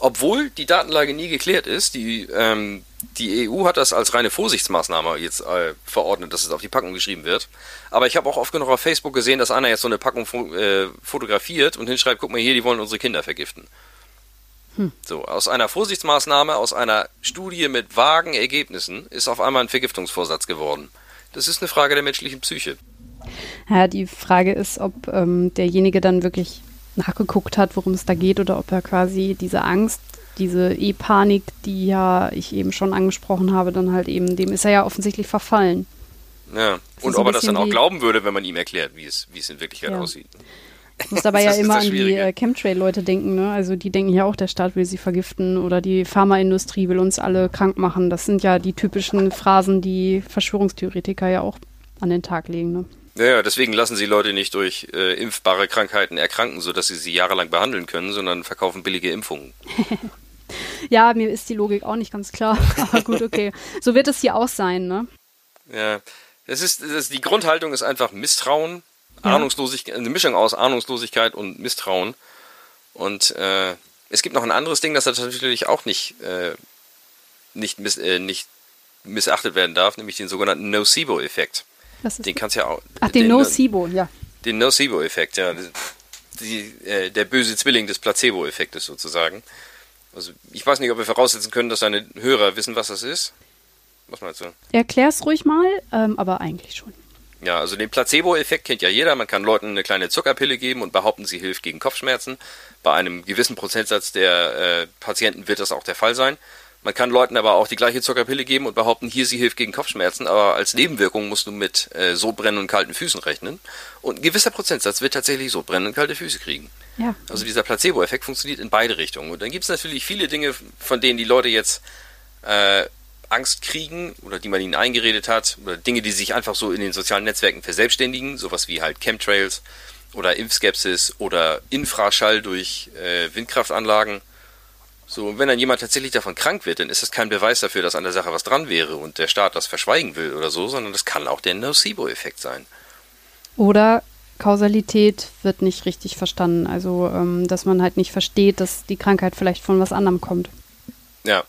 obwohl die Datenlage nie geklärt ist. Die, ähm, die EU hat das als reine Vorsichtsmaßnahme jetzt äh, verordnet, dass es auf die Packung geschrieben wird. Aber ich habe auch oft genug auf Facebook gesehen, dass einer jetzt so eine Packung äh, fotografiert und hinschreibt, guck mal hier, die wollen unsere Kinder vergiften. Hm. So, aus einer Vorsichtsmaßnahme, aus einer Studie mit vagen Ergebnissen ist auf einmal ein Vergiftungsvorsatz geworden. Das ist eine Frage der menschlichen Psyche. Ja, die Frage ist, ob ähm, derjenige dann wirklich nachgeguckt hat, worum es da geht oder ob er quasi diese Angst, diese E-Panik, die ja ich eben schon angesprochen habe, dann halt eben, dem ist er ja offensichtlich verfallen. Ja, und ob er das dann auch glauben würde, wenn man ihm erklärt, wie es, wie es in Wirklichkeit ja. aussieht. Ich muss dabei ja immer an die äh, Chemtrail-Leute denken, ne? Also die denken ja auch, der Staat will sie vergiften oder die Pharmaindustrie will uns alle krank machen. Das sind ja die typischen Phrasen, die Verschwörungstheoretiker ja auch an den Tag legen, ne? Ja, deswegen lassen sie Leute nicht durch äh, impfbare Krankheiten erkranken, sodass sie sie jahrelang behandeln können, sondern verkaufen billige Impfungen. ja, mir ist die Logik auch nicht ganz klar. Aber gut, okay. So wird es hier auch sein, ne? Ja, es ist, das, die Grundhaltung ist einfach Misstrauen, ja. Ahnungslosigkeit, eine Mischung aus Ahnungslosigkeit und Misstrauen. Und äh, es gibt noch ein anderes Ding, das natürlich auch nicht, äh, nicht, miss, äh, nicht missachtet werden darf, nämlich den sogenannten Nocebo-Effekt den kannst ja auch. Ach, den, den Nocebo, ja. Den Nocebo-Effekt, ja. Die, äh, der böse Zwilling des Placebo-Effektes sozusagen. Also ich weiß nicht, ob wir voraussetzen können, dass deine Hörer wissen, was das ist. Was meinst du? Erklär's ruhig mal, ähm, aber eigentlich schon. Ja, also den Placebo-Effekt kennt ja jeder. Man kann Leuten eine kleine Zuckerpille geben und behaupten, sie hilft gegen Kopfschmerzen. Bei einem gewissen Prozentsatz der äh, Patienten wird das auch der Fall sein. Man kann Leuten aber auch die gleiche Zuckerpille geben und behaupten, hier sie hilft gegen Kopfschmerzen, aber als Nebenwirkung musst du mit äh, Sodbrennen und kalten Füßen rechnen. Und ein gewisser Prozentsatz wird tatsächlich Sodbrennen und kalte Füße kriegen. Ja. Also dieser Placebo-Effekt funktioniert in beide Richtungen. Und dann gibt es natürlich viele Dinge, von denen die Leute jetzt äh, Angst kriegen oder die man ihnen eingeredet hat, oder Dinge, die sich einfach so in den sozialen Netzwerken verselbstständigen, sowas wie halt Chemtrails oder Impfskepsis oder Infraschall durch äh, Windkraftanlagen so, wenn dann jemand tatsächlich davon krank wird, dann ist das kein Beweis dafür, dass an der Sache was dran wäre und der Staat das verschweigen will oder so, sondern das kann auch der Nocebo-Effekt sein. Oder Kausalität wird nicht richtig verstanden. Also, ähm, dass man halt nicht versteht, dass die Krankheit vielleicht von was anderem kommt. Ja.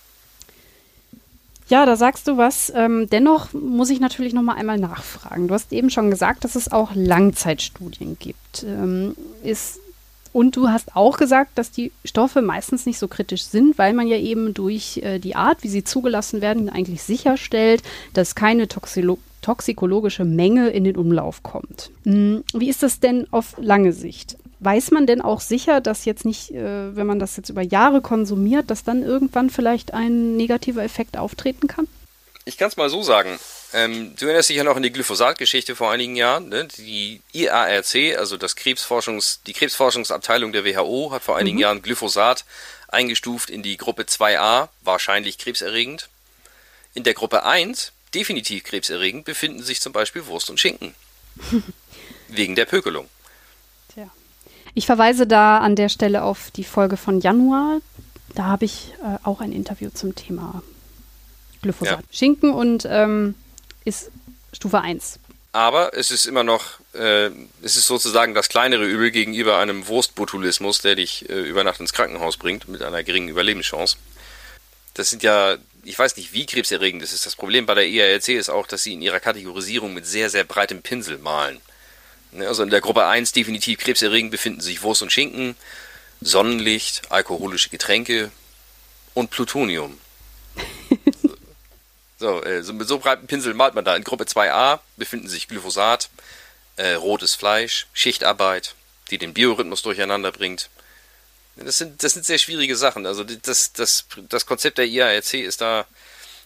Ja, da sagst du was. Ähm, dennoch muss ich natürlich noch mal einmal nachfragen. Du hast eben schon gesagt, dass es auch Langzeitstudien gibt. Ähm, ist und du hast auch gesagt, dass die Stoffe meistens nicht so kritisch sind, weil man ja eben durch äh, die Art, wie sie zugelassen werden, eigentlich sicherstellt, dass keine Toxilo toxikologische Menge in den Umlauf kommt. Hm, wie ist das denn auf lange Sicht? Weiß man denn auch sicher, dass jetzt nicht, äh, wenn man das jetzt über Jahre konsumiert, dass dann irgendwann vielleicht ein negativer Effekt auftreten kann? Ich kann es mal so sagen. Ähm, du erinnerst dich ja noch an die Glyphosat-Geschichte vor einigen Jahren. Ne? Die IARC, also das Krebsforschungs, die Krebsforschungsabteilung der WHO, hat vor einigen mhm. Jahren Glyphosat eingestuft in die Gruppe 2a, wahrscheinlich krebserregend. In der Gruppe 1, definitiv krebserregend, befinden sich zum Beispiel Wurst und Schinken. Wegen der Pökelung. Tja. Ich verweise da an der Stelle auf die Folge von Januar. Da habe ich äh, auch ein Interview zum Thema Glyphosat. Ja. Schinken und ähm, ist Stufe 1. Aber es ist immer noch, äh, es ist sozusagen das kleinere Übel gegenüber einem Wurstbotulismus, der dich äh, über Nacht ins Krankenhaus bringt mit einer geringen Überlebenschance. Das sind ja, ich weiß nicht, wie krebserregend das ist. Das Problem bei der IARC ist auch, dass sie in ihrer Kategorisierung mit sehr, sehr breitem Pinsel malen. Ne, also in der Gruppe 1 definitiv krebserregend befinden sich Wurst und Schinken, Sonnenlicht, alkoholische Getränke und Plutonium. So, äh, so mit so breiten Pinsel malt man da. In Gruppe 2a befinden sich Glyphosat, äh, rotes Fleisch, Schichtarbeit, die den Biorhythmus durcheinander bringt. Das sind, das sind sehr schwierige Sachen. Also das, das, das Konzept der IARC ist da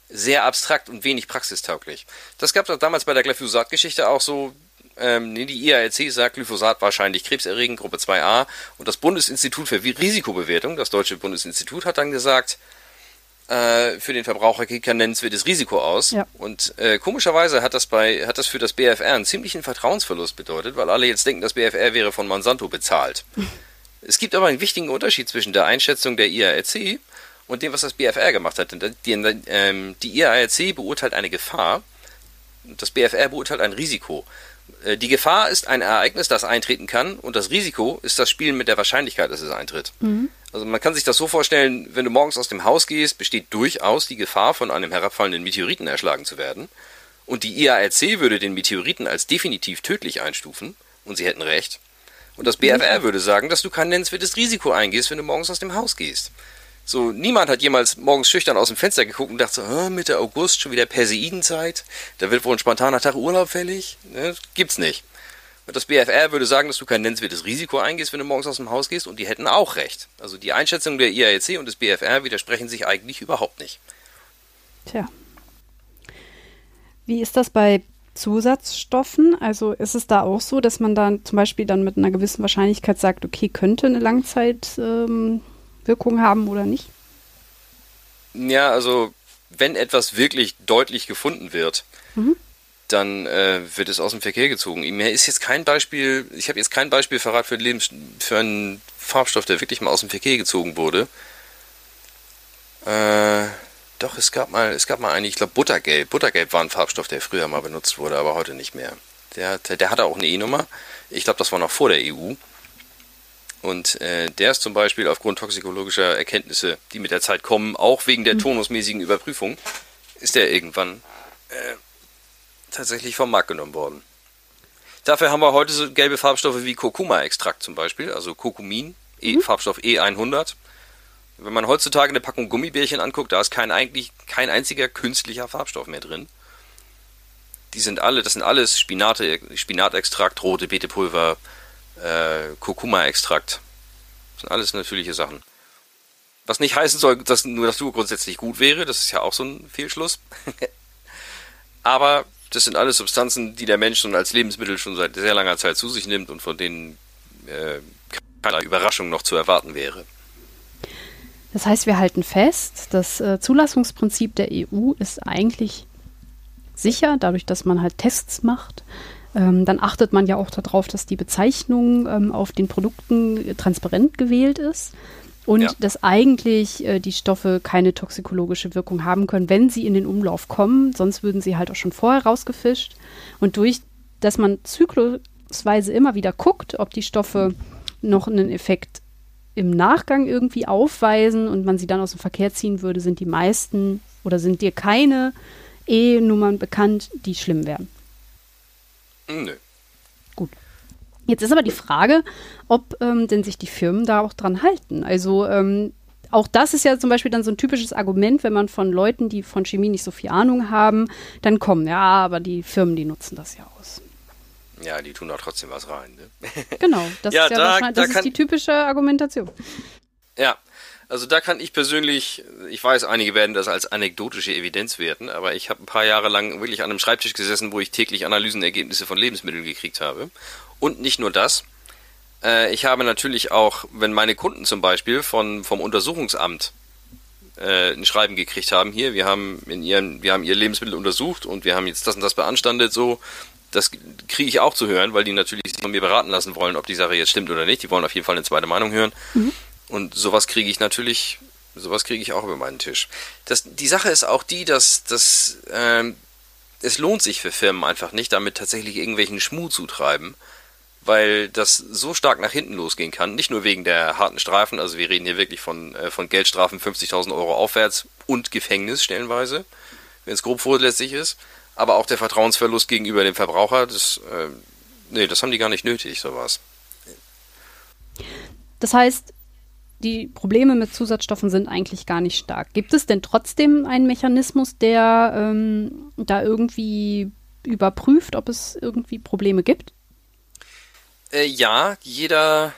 sehr abstrakt und wenig praxistauglich. Das gab es damals bei der Glyphosat-Geschichte auch so. Ähm, nee, die IARC sagt Glyphosat wahrscheinlich krebserregend, Gruppe 2a. Und das Bundesinstitut für Risikobewertung, das deutsche Bundesinstitut, hat dann gesagt, äh, für den Verbraucher geht kein nennenswertes Risiko aus. Ja. Und äh, komischerweise hat das bei hat das für das BFR einen ziemlichen Vertrauensverlust bedeutet, weil alle jetzt denken, das BFR wäre von Monsanto bezahlt. es gibt aber einen wichtigen Unterschied zwischen der Einschätzung der IARC und dem, was das BFR gemacht hat. Die, ähm, die IARC beurteilt eine Gefahr, das BFR beurteilt ein Risiko. Äh, die Gefahr ist ein Ereignis, das eintreten kann, und das Risiko ist das Spielen mit der Wahrscheinlichkeit, dass es eintritt. Mhm. Also man kann sich das so vorstellen, wenn du morgens aus dem Haus gehst, besteht durchaus die Gefahr, von einem herabfallenden Meteoriten erschlagen zu werden. Und die IARC würde den Meteoriten als definitiv tödlich einstufen, und sie hätten recht. Und das BFR würde sagen, dass du kein nennenswertes Risiko eingehst, wenn du morgens aus dem Haus gehst. So, niemand hat jemals morgens schüchtern aus dem Fenster geguckt und dachte so, Mitte August, schon wieder Perseidenzeit, da wird wohl ein spontaner Tag Urlaub fällig. Ne? Gibt's nicht. Das BFR würde sagen, dass du kein nennenswertes Risiko eingehst, wenn du morgens aus dem Haus gehst, und die hätten auch recht. Also die Einschätzung der IAEC und des BFR widersprechen sich eigentlich überhaupt nicht. Tja. Wie ist das bei Zusatzstoffen? Also ist es da auch so, dass man dann zum Beispiel dann mit einer gewissen Wahrscheinlichkeit sagt, okay, könnte eine Langzeitwirkung ähm, haben oder nicht? Ja, also wenn etwas wirklich deutlich gefunden wird, mhm dann äh, wird es aus dem Verkehr gezogen. Mir ist jetzt kein Beispiel, ich habe jetzt kein Beispiel verraten für, Lebens für einen Farbstoff, der wirklich mal aus dem Verkehr gezogen wurde. Äh, doch, es gab mal, es gab mal einen, ich glaube Buttergelb. Buttergelb war ein Farbstoff, der früher mal benutzt wurde, aber heute nicht mehr. Der, der, der hatte auch eine E-Nummer. Ich glaube, das war noch vor der EU. Und äh, der ist zum Beispiel aufgrund toxikologischer Erkenntnisse, die mit der Zeit kommen, auch wegen der mhm. tonusmäßigen Überprüfung, ist der irgendwann äh, tatsächlich vom Markt genommen worden. Dafür haben wir heute so gelbe Farbstoffe wie Kurkuma-Extrakt zum Beispiel, also Kurkumin, e, mhm. Farbstoff E100. Wenn man heutzutage eine Packung Gummibärchen anguckt, da ist kein, eigentlich kein einziger künstlicher Farbstoff mehr drin. Die sind alle, das sind alles Spinate, Spinatextrakt, rote Beetepulver, äh, Kurkuma-Extrakt. Das sind alles natürliche Sachen. Was nicht heißen soll, dass nur das Duo grundsätzlich gut wäre, das ist ja auch so ein Fehlschluss. Aber das sind alles Substanzen, die der Mensch schon als Lebensmittel schon seit sehr langer Zeit zu sich nimmt und von denen äh, keine Überraschung noch zu erwarten wäre. Das heißt, wir halten fest, das äh, Zulassungsprinzip der EU ist eigentlich sicher, dadurch, dass man halt Tests macht. Ähm, dann achtet man ja auch darauf, dass die Bezeichnung ähm, auf den Produkten transparent gewählt ist und ja. dass eigentlich äh, die Stoffe keine toxikologische Wirkung haben können, wenn sie in den Umlauf kommen. Sonst würden sie halt auch schon vorher rausgefischt. Und durch, dass man zyklusweise immer wieder guckt, ob die Stoffe noch einen Effekt im Nachgang irgendwie aufweisen und man sie dann aus dem Verkehr ziehen würde, sind die meisten oder sind dir keine E-Nummern bekannt, die schlimm wären? Nö. Gut. Jetzt ist aber die Frage, ob ähm, denn sich die Firmen da auch dran halten. Also ähm, auch das ist ja zum Beispiel dann so ein typisches Argument, wenn man von Leuten, die von Chemie nicht so viel Ahnung haben, dann kommen, ja, aber die Firmen, die nutzen das ja aus. Ja, die tun da trotzdem was rein. Ne? Genau, das ja, ist ja da, wahrscheinlich das da ist die typische Argumentation. Ja, also da kann ich persönlich, ich weiß, einige werden das als anekdotische Evidenz werten, aber ich habe ein paar Jahre lang wirklich an einem Schreibtisch gesessen, wo ich täglich Analysenergebnisse von Lebensmitteln gekriegt habe. Und nicht nur das. Äh, ich habe natürlich auch, wenn meine Kunden zum Beispiel von, vom Untersuchungsamt äh, ein Schreiben gekriegt haben, hier, wir haben in ihren, wir haben ihr Lebensmittel untersucht und wir haben jetzt das und das beanstandet, so, das kriege ich auch zu hören, weil die natürlich sich von mir beraten lassen wollen, ob die Sache jetzt stimmt oder nicht. Die wollen auf jeden Fall eine zweite Meinung hören. Mhm. Und sowas kriege ich natürlich, sowas kriege ich auch über meinen Tisch. Das, die Sache ist auch die, dass, dass ähm, es lohnt sich für Firmen einfach nicht, damit tatsächlich irgendwelchen Schmuh zu treiben, weil das so stark nach hinten losgehen kann. Nicht nur wegen der harten Strafen, also wir reden hier wirklich von, äh, von Geldstrafen 50.000 Euro aufwärts und Gefängnis stellenweise, wenn es grob vorlässig ist, aber auch der Vertrauensverlust gegenüber dem Verbraucher, das, äh, nee, das haben die gar nicht nötig, sowas. Das heißt, die Probleme mit Zusatzstoffen sind eigentlich gar nicht stark. Gibt es denn trotzdem einen Mechanismus, der ähm, da irgendwie überprüft, ob es irgendwie Probleme gibt? Äh, ja, jeder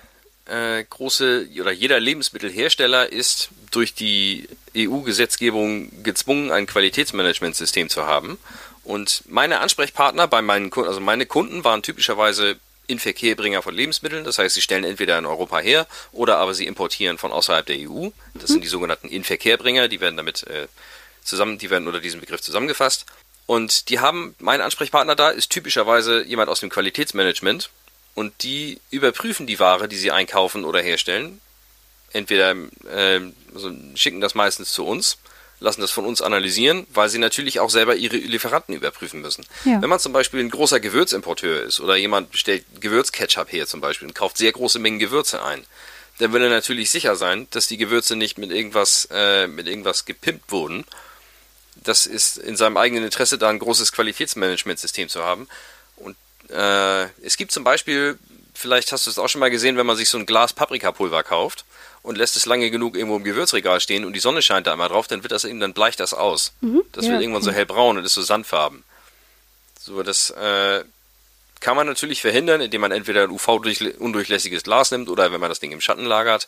äh, große oder jeder Lebensmittelhersteller ist durch die EU-Gesetzgebung gezwungen, ein Qualitätsmanagementsystem zu haben. Und meine Ansprechpartner bei meinen Kunden, also meine Kunden waren typischerweise Inverkehrbringer von Lebensmitteln. Das heißt, sie stellen entweder in Europa her oder aber sie importieren von außerhalb der EU. Das mhm. sind die sogenannten Inverkehrbringer, die werden damit äh, zusammen, die werden unter diesem Begriff zusammengefasst. Und die haben, mein Ansprechpartner da ist typischerweise jemand aus dem Qualitätsmanagement und die überprüfen die Ware, die sie einkaufen oder herstellen. Entweder äh, also schicken das meistens zu uns lassen das von uns analysieren, weil sie natürlich auch selber ihre Lieferanten überprüfen müssen. Ja. Wenn man zum Beispiel ein großer Gewürzimporteur ist oder jemand stellt Gewürzketchup her zum Beispiel und kauft sehr große Mengen Gewürze ein, dann will er natürlich sicher sein, dass die Gewürze nicht mit irgendwas, äh, mit irgendwas gepimpt wurden. Das ist in seinem eigenen Interesse, da ein großes Qualitätsmanagementsystem zu haben. Äh, es gibt zum Beispiel, vielleicht hast du es auch schon mal gesehen, wenn man sich so ein Glas Paprikapulver kauft und lässt es lange genug irgendwo im Gewürzregal stehen und die Sonne scheint da einmal drauf, dann wird das eben, dann bleicht das aus. Mhm, das ja, wird irgendwann so hellbraun und ist so sandfarben. So, das äh, kann man natürlich verhindern, indem man entweder ein UV-undurchlässiges Glas nimmt oder wenn man das Ding im Schatten lagert.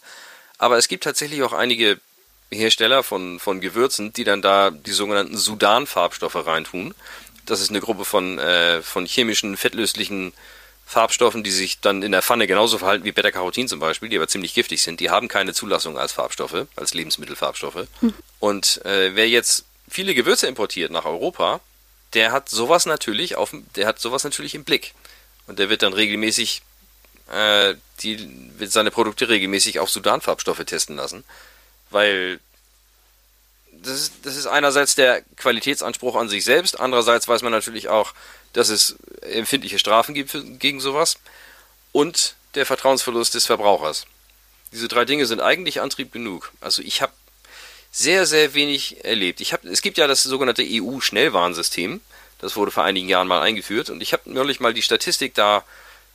Aber es gibt tatsächlich auch einige Hersteller von, von Gewürzen, die dann da die sogenannten Sudan-Farbstoffe reintun. Das ist eine Gruppe von, äh, von chemischen, fettlöslichen Farbstoffen, die sich dann in der Pfanne genauso verhalten wie Beta-Carotin zum Beispiel, die aber ziemlich giftig sind. Die haben keine Zulassung als Farbstoffe, als Lebensmittelfarbstoffe. Hm. Und äh, wer jetzt viele Gewürze importiert nach Europa, der hat sowas natürlich auf, der hat sowas natürlich im Blick. Und der wird dann regelmäßig äh, die, wird seine Produkte regelmäßig auf Sudan-Farbstoffe testen lassen. Weil das ist, das ist einerseits der Qualitätsanspruch an sich selbst, andererseits weiß man natürlich auch, dass es empfindliche Strafen gibt für, gegen sowas und der Vertrauensverlust des Verbrauchers. Diese drei Dinge sind eigentlich Antrieb genug. Also ich habe sehr, sehr wenig erlebt. Ich hab, es gibt ja das sogenannte EU-Schnellwarnsystem. Das wurde vor einigen Jahren mal eingeführt. Und ich habe neulich mal die Statistik da,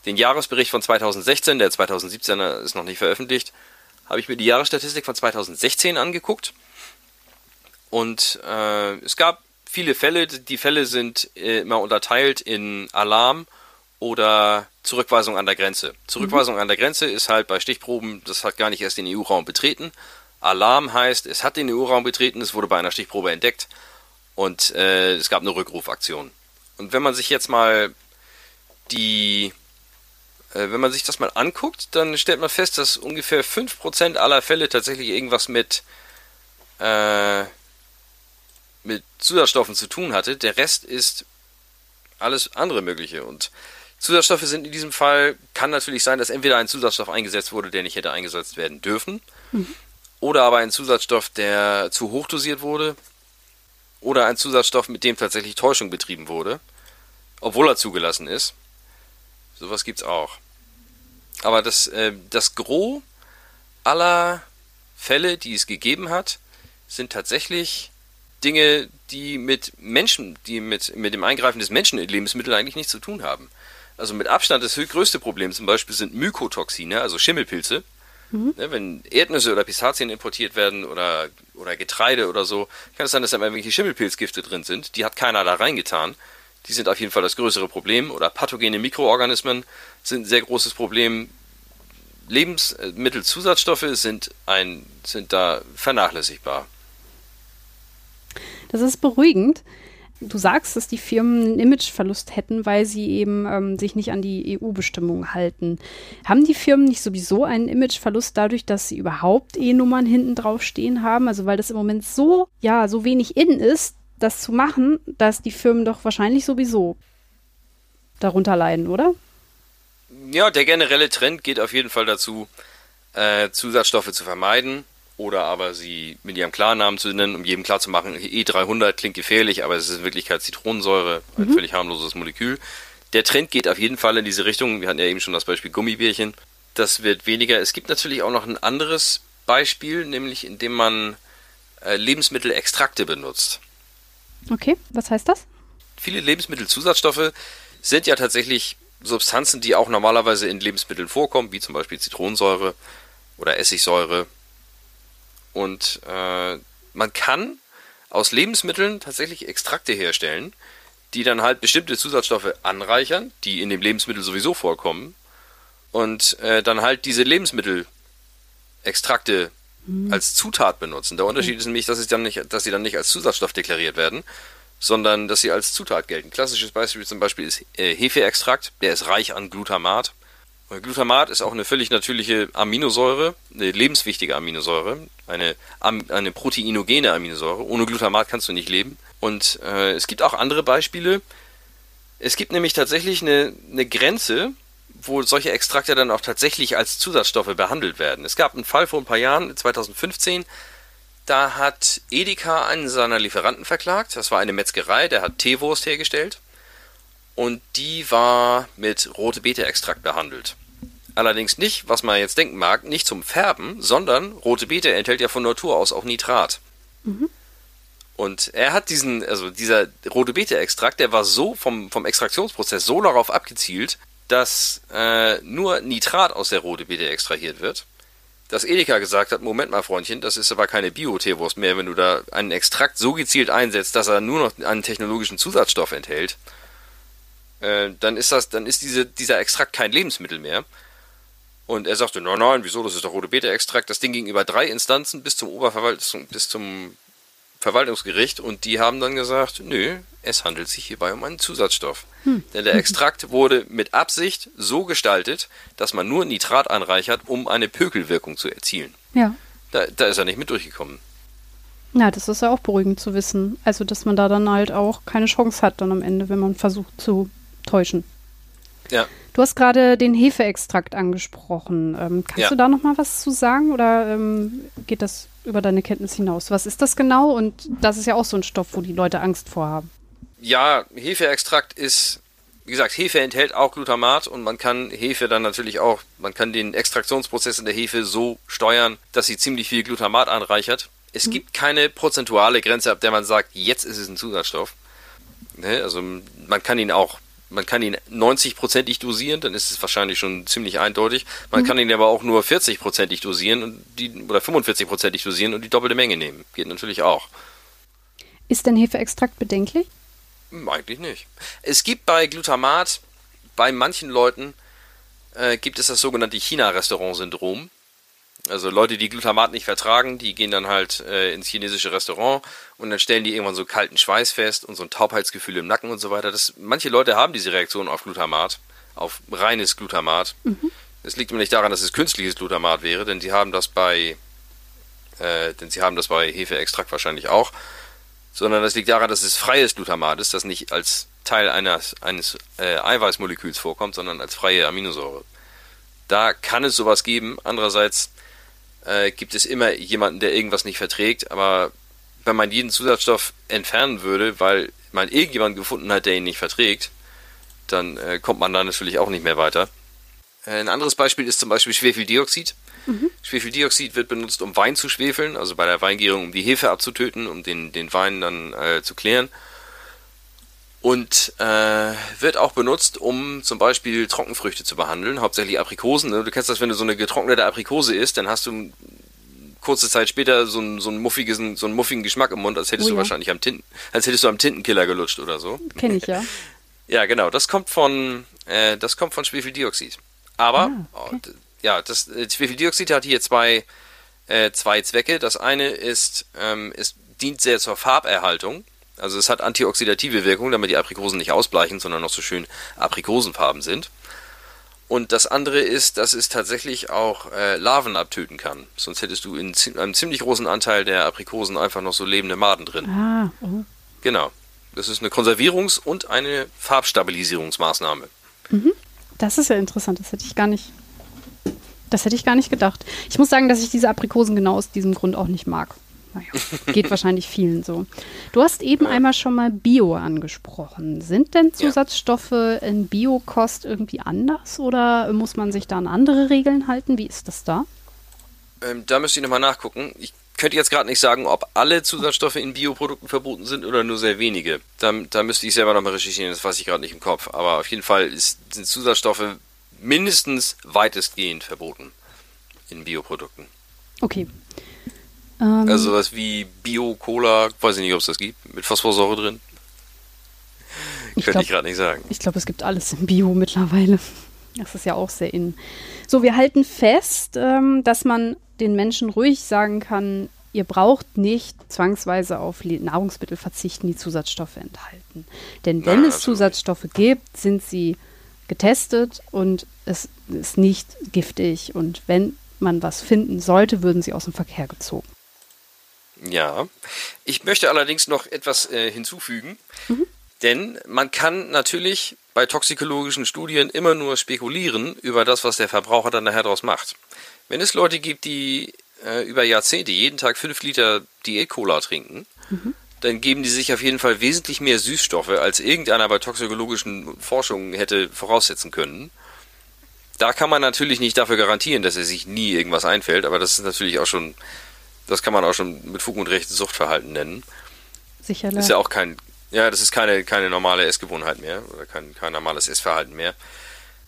den Jahresbericht von 2016, der 2017er ist noch nicht veröffentlicht, habe ich mir die Jahresstatistik von 2016 angeguckt. Und äh, es gab viele Fälle. Die Fälle sind äh, immer unterteilt in Alarm oder Zurückweisung an der Grenze. Zurückweisung mhm. an der Grenze ist halt bei Stichproben, das hat gar nicht erst den EU-Raum betreten. Alarm heißt, es hat den EU-Raum betreten, es wurde bei einer Stichprobe entdeckt und äh, es gab eine Rückrufaktion. Und wenn man sich jetzt mal die, äh, wenn man sich das mal anguckt, dann stellt man fest, dass ungefähr 5% aller Fälle tatsächlich irgendwas mit, äh, mit Zusatzstoffen zu tun hatte. Der Rest ist alles andere Mögliche. Und Zusatzstoffe sind in diesem Fall, kann natürlich sein, dass entweder ein Zusatzstoff eingesetzt wurde, der nicht hätte eingesetzt werden dürfen, mhm. oder aber ein Zusatzstoff, der zu hoch dosiert wurde, oder ein Zusatzstoff, mit dem tatsächlich Täuschung betrieben wurde, obwohl er zugelassen ist. Sowas gibt's auch. Aber das, äh, das Gros aller Fälle, die es gegeben hat, sind tatsächlich Dinge, die mit Menschen, die mit, mit dem Eingreifen des Menschen in Lebensmittel eigentlich nichts zu tun haben. Also mit Abstand das größte Problem zum Beispiel sind Mykotoxine, also Schimmelpilze. Mhm. Ne, wenn Erdnüsse oder Pistazien importiert werden oder, oder Getreide oder so, kann es sein, dass da irgendwelche Schimmelpilzgifte drin sind. Die hat keiner da reingetan. Die sind auf jeden Fall das größere Problem. Oder pathogene Mikroorganismen sind ein sehr großes Problem. Lebensmittelzusatzstoffe sind, ein, sind da vernachlässigbar. Das ist beruhigend. Du sagst, dass die Firmen einen Imageverlust hätten, weil sie eben ähm, sich nicht an die EU-Bestimmungen halten. Haben die Firmen nicht sowieso einen Imageverlust dadurch, dass sie überhaupt E-Nummern hinten drauf stehen haben? Also weil das im Moment so, ja, so wenig in ist, das zu machen, dass die Firmen doch wahrscheinlich sowieso darunter leiden, oder? Ja, der generelle Trend geht auf jeden Fall dazu, äh, Zusatzstoffe zu vermeiden oder aber sie mit ihrem Klarnamen zu nennen, um jedem klarzumachen, E300 klingt gefährlich, aber es ist in Wirklichkeit Zitronensäure, ein mhm. völlig harmloses Molekül. Der Trend geht auf jeden Fall in diese Richtung. Wir hatten ja eben schon das Beispiel Gummibärchen. Das wird weniger. Es gibt natürlich auch noch ein anderes Beispiel, nämlich indem man äh, Lebensmittelextrakte benutzt. Okay, was heißt das? Viele Lebensmittelzusatzstoffe sind ja tatsächlich Substanzen, die auch normalerweise in Lebensmitteln vorkommen, wie zum Beispiel Zitronensäure oder Essigsäure und äh, man kann aus Lebensmitteln tatsächlich Extrakte herstellen, die dann halt bestimmte Zusatzstoffe anreichern, die in dem Lebensmittel sowieso vorkommen. Und äh, dann halt diese Lebensmittelextrakte mhm. als Zutat benutzen. Der Unterschied ist nämlich, dass, es dann nicht, dass sie dann nicht als Zusatzstoff deklariert werden, sondern dass sie als Zutat gelten. Klassisches Beispiel zum Beispiel ist äh, Hefeextrakt, der ist reich an Glutamat. Glutamat ist auch eine völlig natürliche Aminosäure, eine lebenswichtige Aminosäure, eine, eine proteinogene Aminosäure. Ohne Glutamat kannst du nicht leben. Und äh, es gibt auch andere Beispiele. Es gibt nämlich tatsächlich eine, eine Grenze, wo solche Extrakte dann auch tatsächlich als Zusatzstoffe behandelt werden. Es gab einen Fall vor ein paar Jahren, 2015, da hat Edeka einen seiner Lieferanten verklagt. Das war eine Metzgerei, der hat Teewurst hergestellt. Und die war mit rote Beete-Extrakt behandelt. Allerdings nicht, was man jetzt denken mag, nicht zum Färben, sondern rote Beete enthält ja von Natur aus auch Nitrat. Mhm. Und er hat diesen, also dieser rote Beete-Extrakt, der war so vom, vom Extraktionsprozess so darauf abgezielt, dass äh, nur Nitrat aus der rote Beete extrahiert wird. Dass Edeka gesagt hat, Moment mal, Freundchen, das ist aber keine Bio-Teewurst mehr, wenn du da einen Extrakt so gezielt einsetzt, dass er nur noch einen technologischen Zusatzstoff enthält, äh, dann ist das, dann ist diese, dieser Extrakt kein Lebensmittel mehr. Und er sagte, nein, nein, wieso, das ist doch rote Beta-Extrakt. Das Ding ging über drei Instanzen bis zum Oberverwaltungs bis zum Verwaltungsgericht und die haben dann gesagt, nö, es handelt sich hierbei um einen Zusatzstoff. Hm. Denn der Extrakt wurde mit Absicht so gestaltet, dass man nur Nitrat anreichert, um eine Pökelwirkung zu erzielen. Ja. Da, da ist er nicht mit durchgekommen. Ja, das ist ja auch beruhigend zu wissen. Also, dass man da dann halt auch keine Chance hat dann am Ende, wenn man versucht zu täuschen. Ja. Du hast gerade den Hefeextrakt angesprochen. Ähm, kannst ja. du da noch mal was zu sagen oder ähm, geht das über deine Kenntnis hinaus? Was ist das genau? Und das ist ja auch so ein Stoff, wo die Leute Angst vor haben. Ja, Hefeextrakt ist, wie gesagt, Hefe enthält auch Glutamat und man kann Hefe dann natürlich auch, man kann den Extraktionsprozess in der Hefe so steuern, dass sie ziemlich viel Glutamat anreichert. Es hm. gibt keine prozentuale Grenze, ab der man sagt, jetzt ist es ein Zusatzstoff. Ne? Also man kann ihn auch man kann ihn 90-prozentig dosieren, dann ist es wahrscheinlich schon ziemlich eindeutig. Man mhm. kann ihn aber auch nur 40-prozentig dosieren und die, oder 45-prozentig dosieren und die doppelte Menge nehmen. Geht natürlich auch. Ist denn Hefeextrakt bedenklich? Hm, eigentlich nicht. Es gibt bei Glutamat, bei manchen Leuten, äh, gibt es das sogenannte China-Restaurant-Syndrom. Also Leute, die Glutamat nicht vertragen, die gehen dann halt äh, ins chinesische Restaurant und dann stellen die irgendwann so kalten Schweiß fest und so ein Taubheitsgefühl im Nacken und so weiter. Das, manche Leute haben diese Reaktion auf Glutamat, auf reines Glutamat. Es mhm. liegt aber nicht daran, dass es künstliches Glutamat wäre, denn sie haben das bei, äh, denn sie haben das bei Hefeextrakt wahrscheinlich auch, sondern das liegt daran, dass es freies Glutamat ist, das nicht als Teil eines, eines äh, Eiweißmoleküls vorkommt, sondern als freie Aminosäure. Da kann es sowas geben. Andererseits äh, gibt es immer jemanden, der irgendwas nicht verträgt, aber wenn man jeden Zusatzstoff entfernen würde, weil man irgendjemanden gefunden hat, der ihn nicht verträgt, dann äh, kommt man da natürlich auch nicht mehr weiter. Äh, ein anderes Beispiel ist zum Beispiel Schwefeldioxid. Mhm. Schwefeldioxid wird benutzt, um Wein zu schwefeln, also bei der Weingärung, um die Hefe abzutöten, um den, den Wein dann äh, zu klären und äh, wird auch benutzt, um zum Beispiel Trockenfrüchte zu behandeln, hauptsächlich Aprikosen. Ne? Du kennst das, wenn du so eine getrocknete Aprikose isst, dann hast du kurze Zeit später so einen, so einen, muffiges, so einen muffigen Geschmack im Mund, als hättest oh, du ja. wahrscheinlich am Tinten, als hättest du am Tintenkiller gelutscht oder so. Kenn ich ja. ja, genau. Das kommt von, äh, das kommt von Schwefeldioxid. Aber, ah, okay. oh, ja, das äh, Schwefeldioxid hat hier zwei, äh, zwei Zwecke. Das eine ist, ähm, es dient sehr zur Farberhaltung. Also es hat antioxidative Wirkung, damit die Aprikosen nicht ausbleichen, sondern noch so schön Aprikosenfarben sind. Und das andere ist, dass es tatsächlich auch äh, Larven abtöten kann. Sonst hättest du in einem ziemlich großen Anteil der Aprikosen einfach noch so lebende Maden drin. Ah, oh. Genau. Das ist eine Konservierungs- und eine Farbstabilisierungsmaßnahme. Mhm. Das ist ja interessant. Das hätte ich gar nicht. Das hätte ich gar nicht gedacht. Ich muss sagen, dass ich diese Aprikosen genau aus diesem Grund auch nicht mag. Naja, geht wahrscheinlich vielen so. Du hast eben ja. einmal schon mal Bio angesprochen. Sind denn Zusatzstoffe ja. in Biokost irgendwie anders oder muss man sich da an andere Regeln halten? Wie ist das da? Ähm, da müsste ich nochmal nachgucken. Ich könnte jetzt gerade nicht sagen, ob alle Zusatzstoffe in Bioprodukten verboten sind oder nur sehr wenige. Da, da müsste ich selber nochmal recherchieren, das weiß ich gerade nicht im Kopf. Aber auf jeden Fall ist, sind Zusatzstoffe mindestens weitestgehend verboten in Bioprodukten. Okay, ähm, also sowas wie Bio-Cola, weiß ich nicht, ob es das gibt, mit Phosphorsäure drin. Ich Könnte ich gerade nicht sagen. Ich glaube, es gibt alles im Bio mittlerweile. Das ist ja auch sehr in. So, wir halten fest, ähm, dass man den Menschen ruhig sagen kann, ihr braucht nicht zwangsweise auf Nahrungsmittel verzichten, die Zusatzstoffe enthalten. Denn wenn Nein, es Zusatzstoffe gibt, sind sie getestet und es ist nicht giftig. Und wenn man was finden sollte, würden sie aus dem Verkehr gezogen. Ja, ich möchte allerdings noch etwas äh, hinzufügen, mhm. denn man kann natürlich bei toxikologischen Studien immer nur spekulieren über das, was der Verbraucher dann nachher daraus macht. Wenn es Leute gibt, die äh, über Jahrzehnte jeden Tag 5 Liter Diät-Cola trinken, mhm. dann geben die sich auf jeden Fall wesentlich mehr Süßstoffe, als irgendeiner bei toxikologischen Forschungen hätte voraussetzen können. Da kann man natürlich nicht dafür garantieren, dass er sich nie irgendwas einfällt, aber das ist natürlich auch schon das kann man auch schon mit Fug und Recht Suchtverhalten nennen. Sicherlich. Ist ja auch kein, ja, das ist keine, keine normale Essgewohnheit mehr oder kein, kein normales Essverhalten mehr.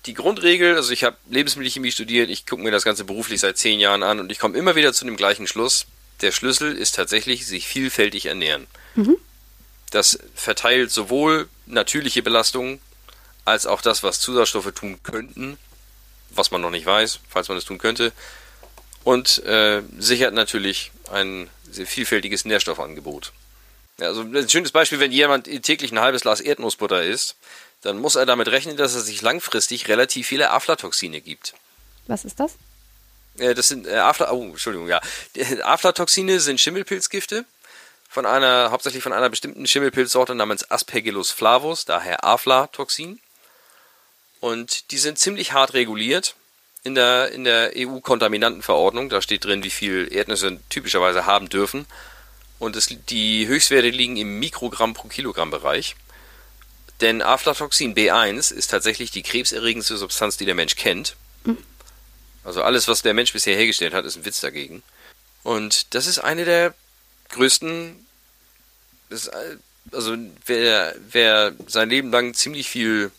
Die Grundregel, also ich habe Lebensmittelchemie studiert, ich gucke mir das Ganze beruflich seit zehn Jahren an und ich komme immer wieder zu dem gleichen Schluss. Der Schlüssel ist tatsächlich, sich vielfältig ernähren. Mhm. Das verteilt sowohl natürliche Belastungen als auch das, was Zusatzstoffe tun könnten, was man noch nicht weiß, falls man es tun könnte, und äh, sichert natürlich ein sehr vielfältiges Nährstoffangebot. Ja, also ein schönes Beispiel, wenn jemand täglich ein halbes Glas Erdnussbutter isst, dann muss er damit rechnen, dass er sich langfristig relativ viele Aflatoxine gibt. Was ist das? Äh, das sind äh, Afla oh, Entschuldigung, ja. Aflatoxine sind Schimmelpilzgifte von einer hauptsächlich von einer bestimmten Schimmelpilzsorte namens Aspergillus flavus, daher Aflatoxin. Und die sind ziemlich hart reguliert in der, in der EU-Kontaminantenverordnung. Da steht drin, wie viel Erdnüsse typischerweise haben dürfen. Und es, die Höchstwerte liegen im Mikrogramm pro Kilogramm Bereich. Denn Aflatoxin B1 ist tatsächlich die krebserregendste Substanz, die der Mensch kennt. Also alles, was der Mensch bisher hergestellt hat, ist ein Witz dagegen. Und das ist eine der größten. Also wer, wer sein Leben lang ziemlich viel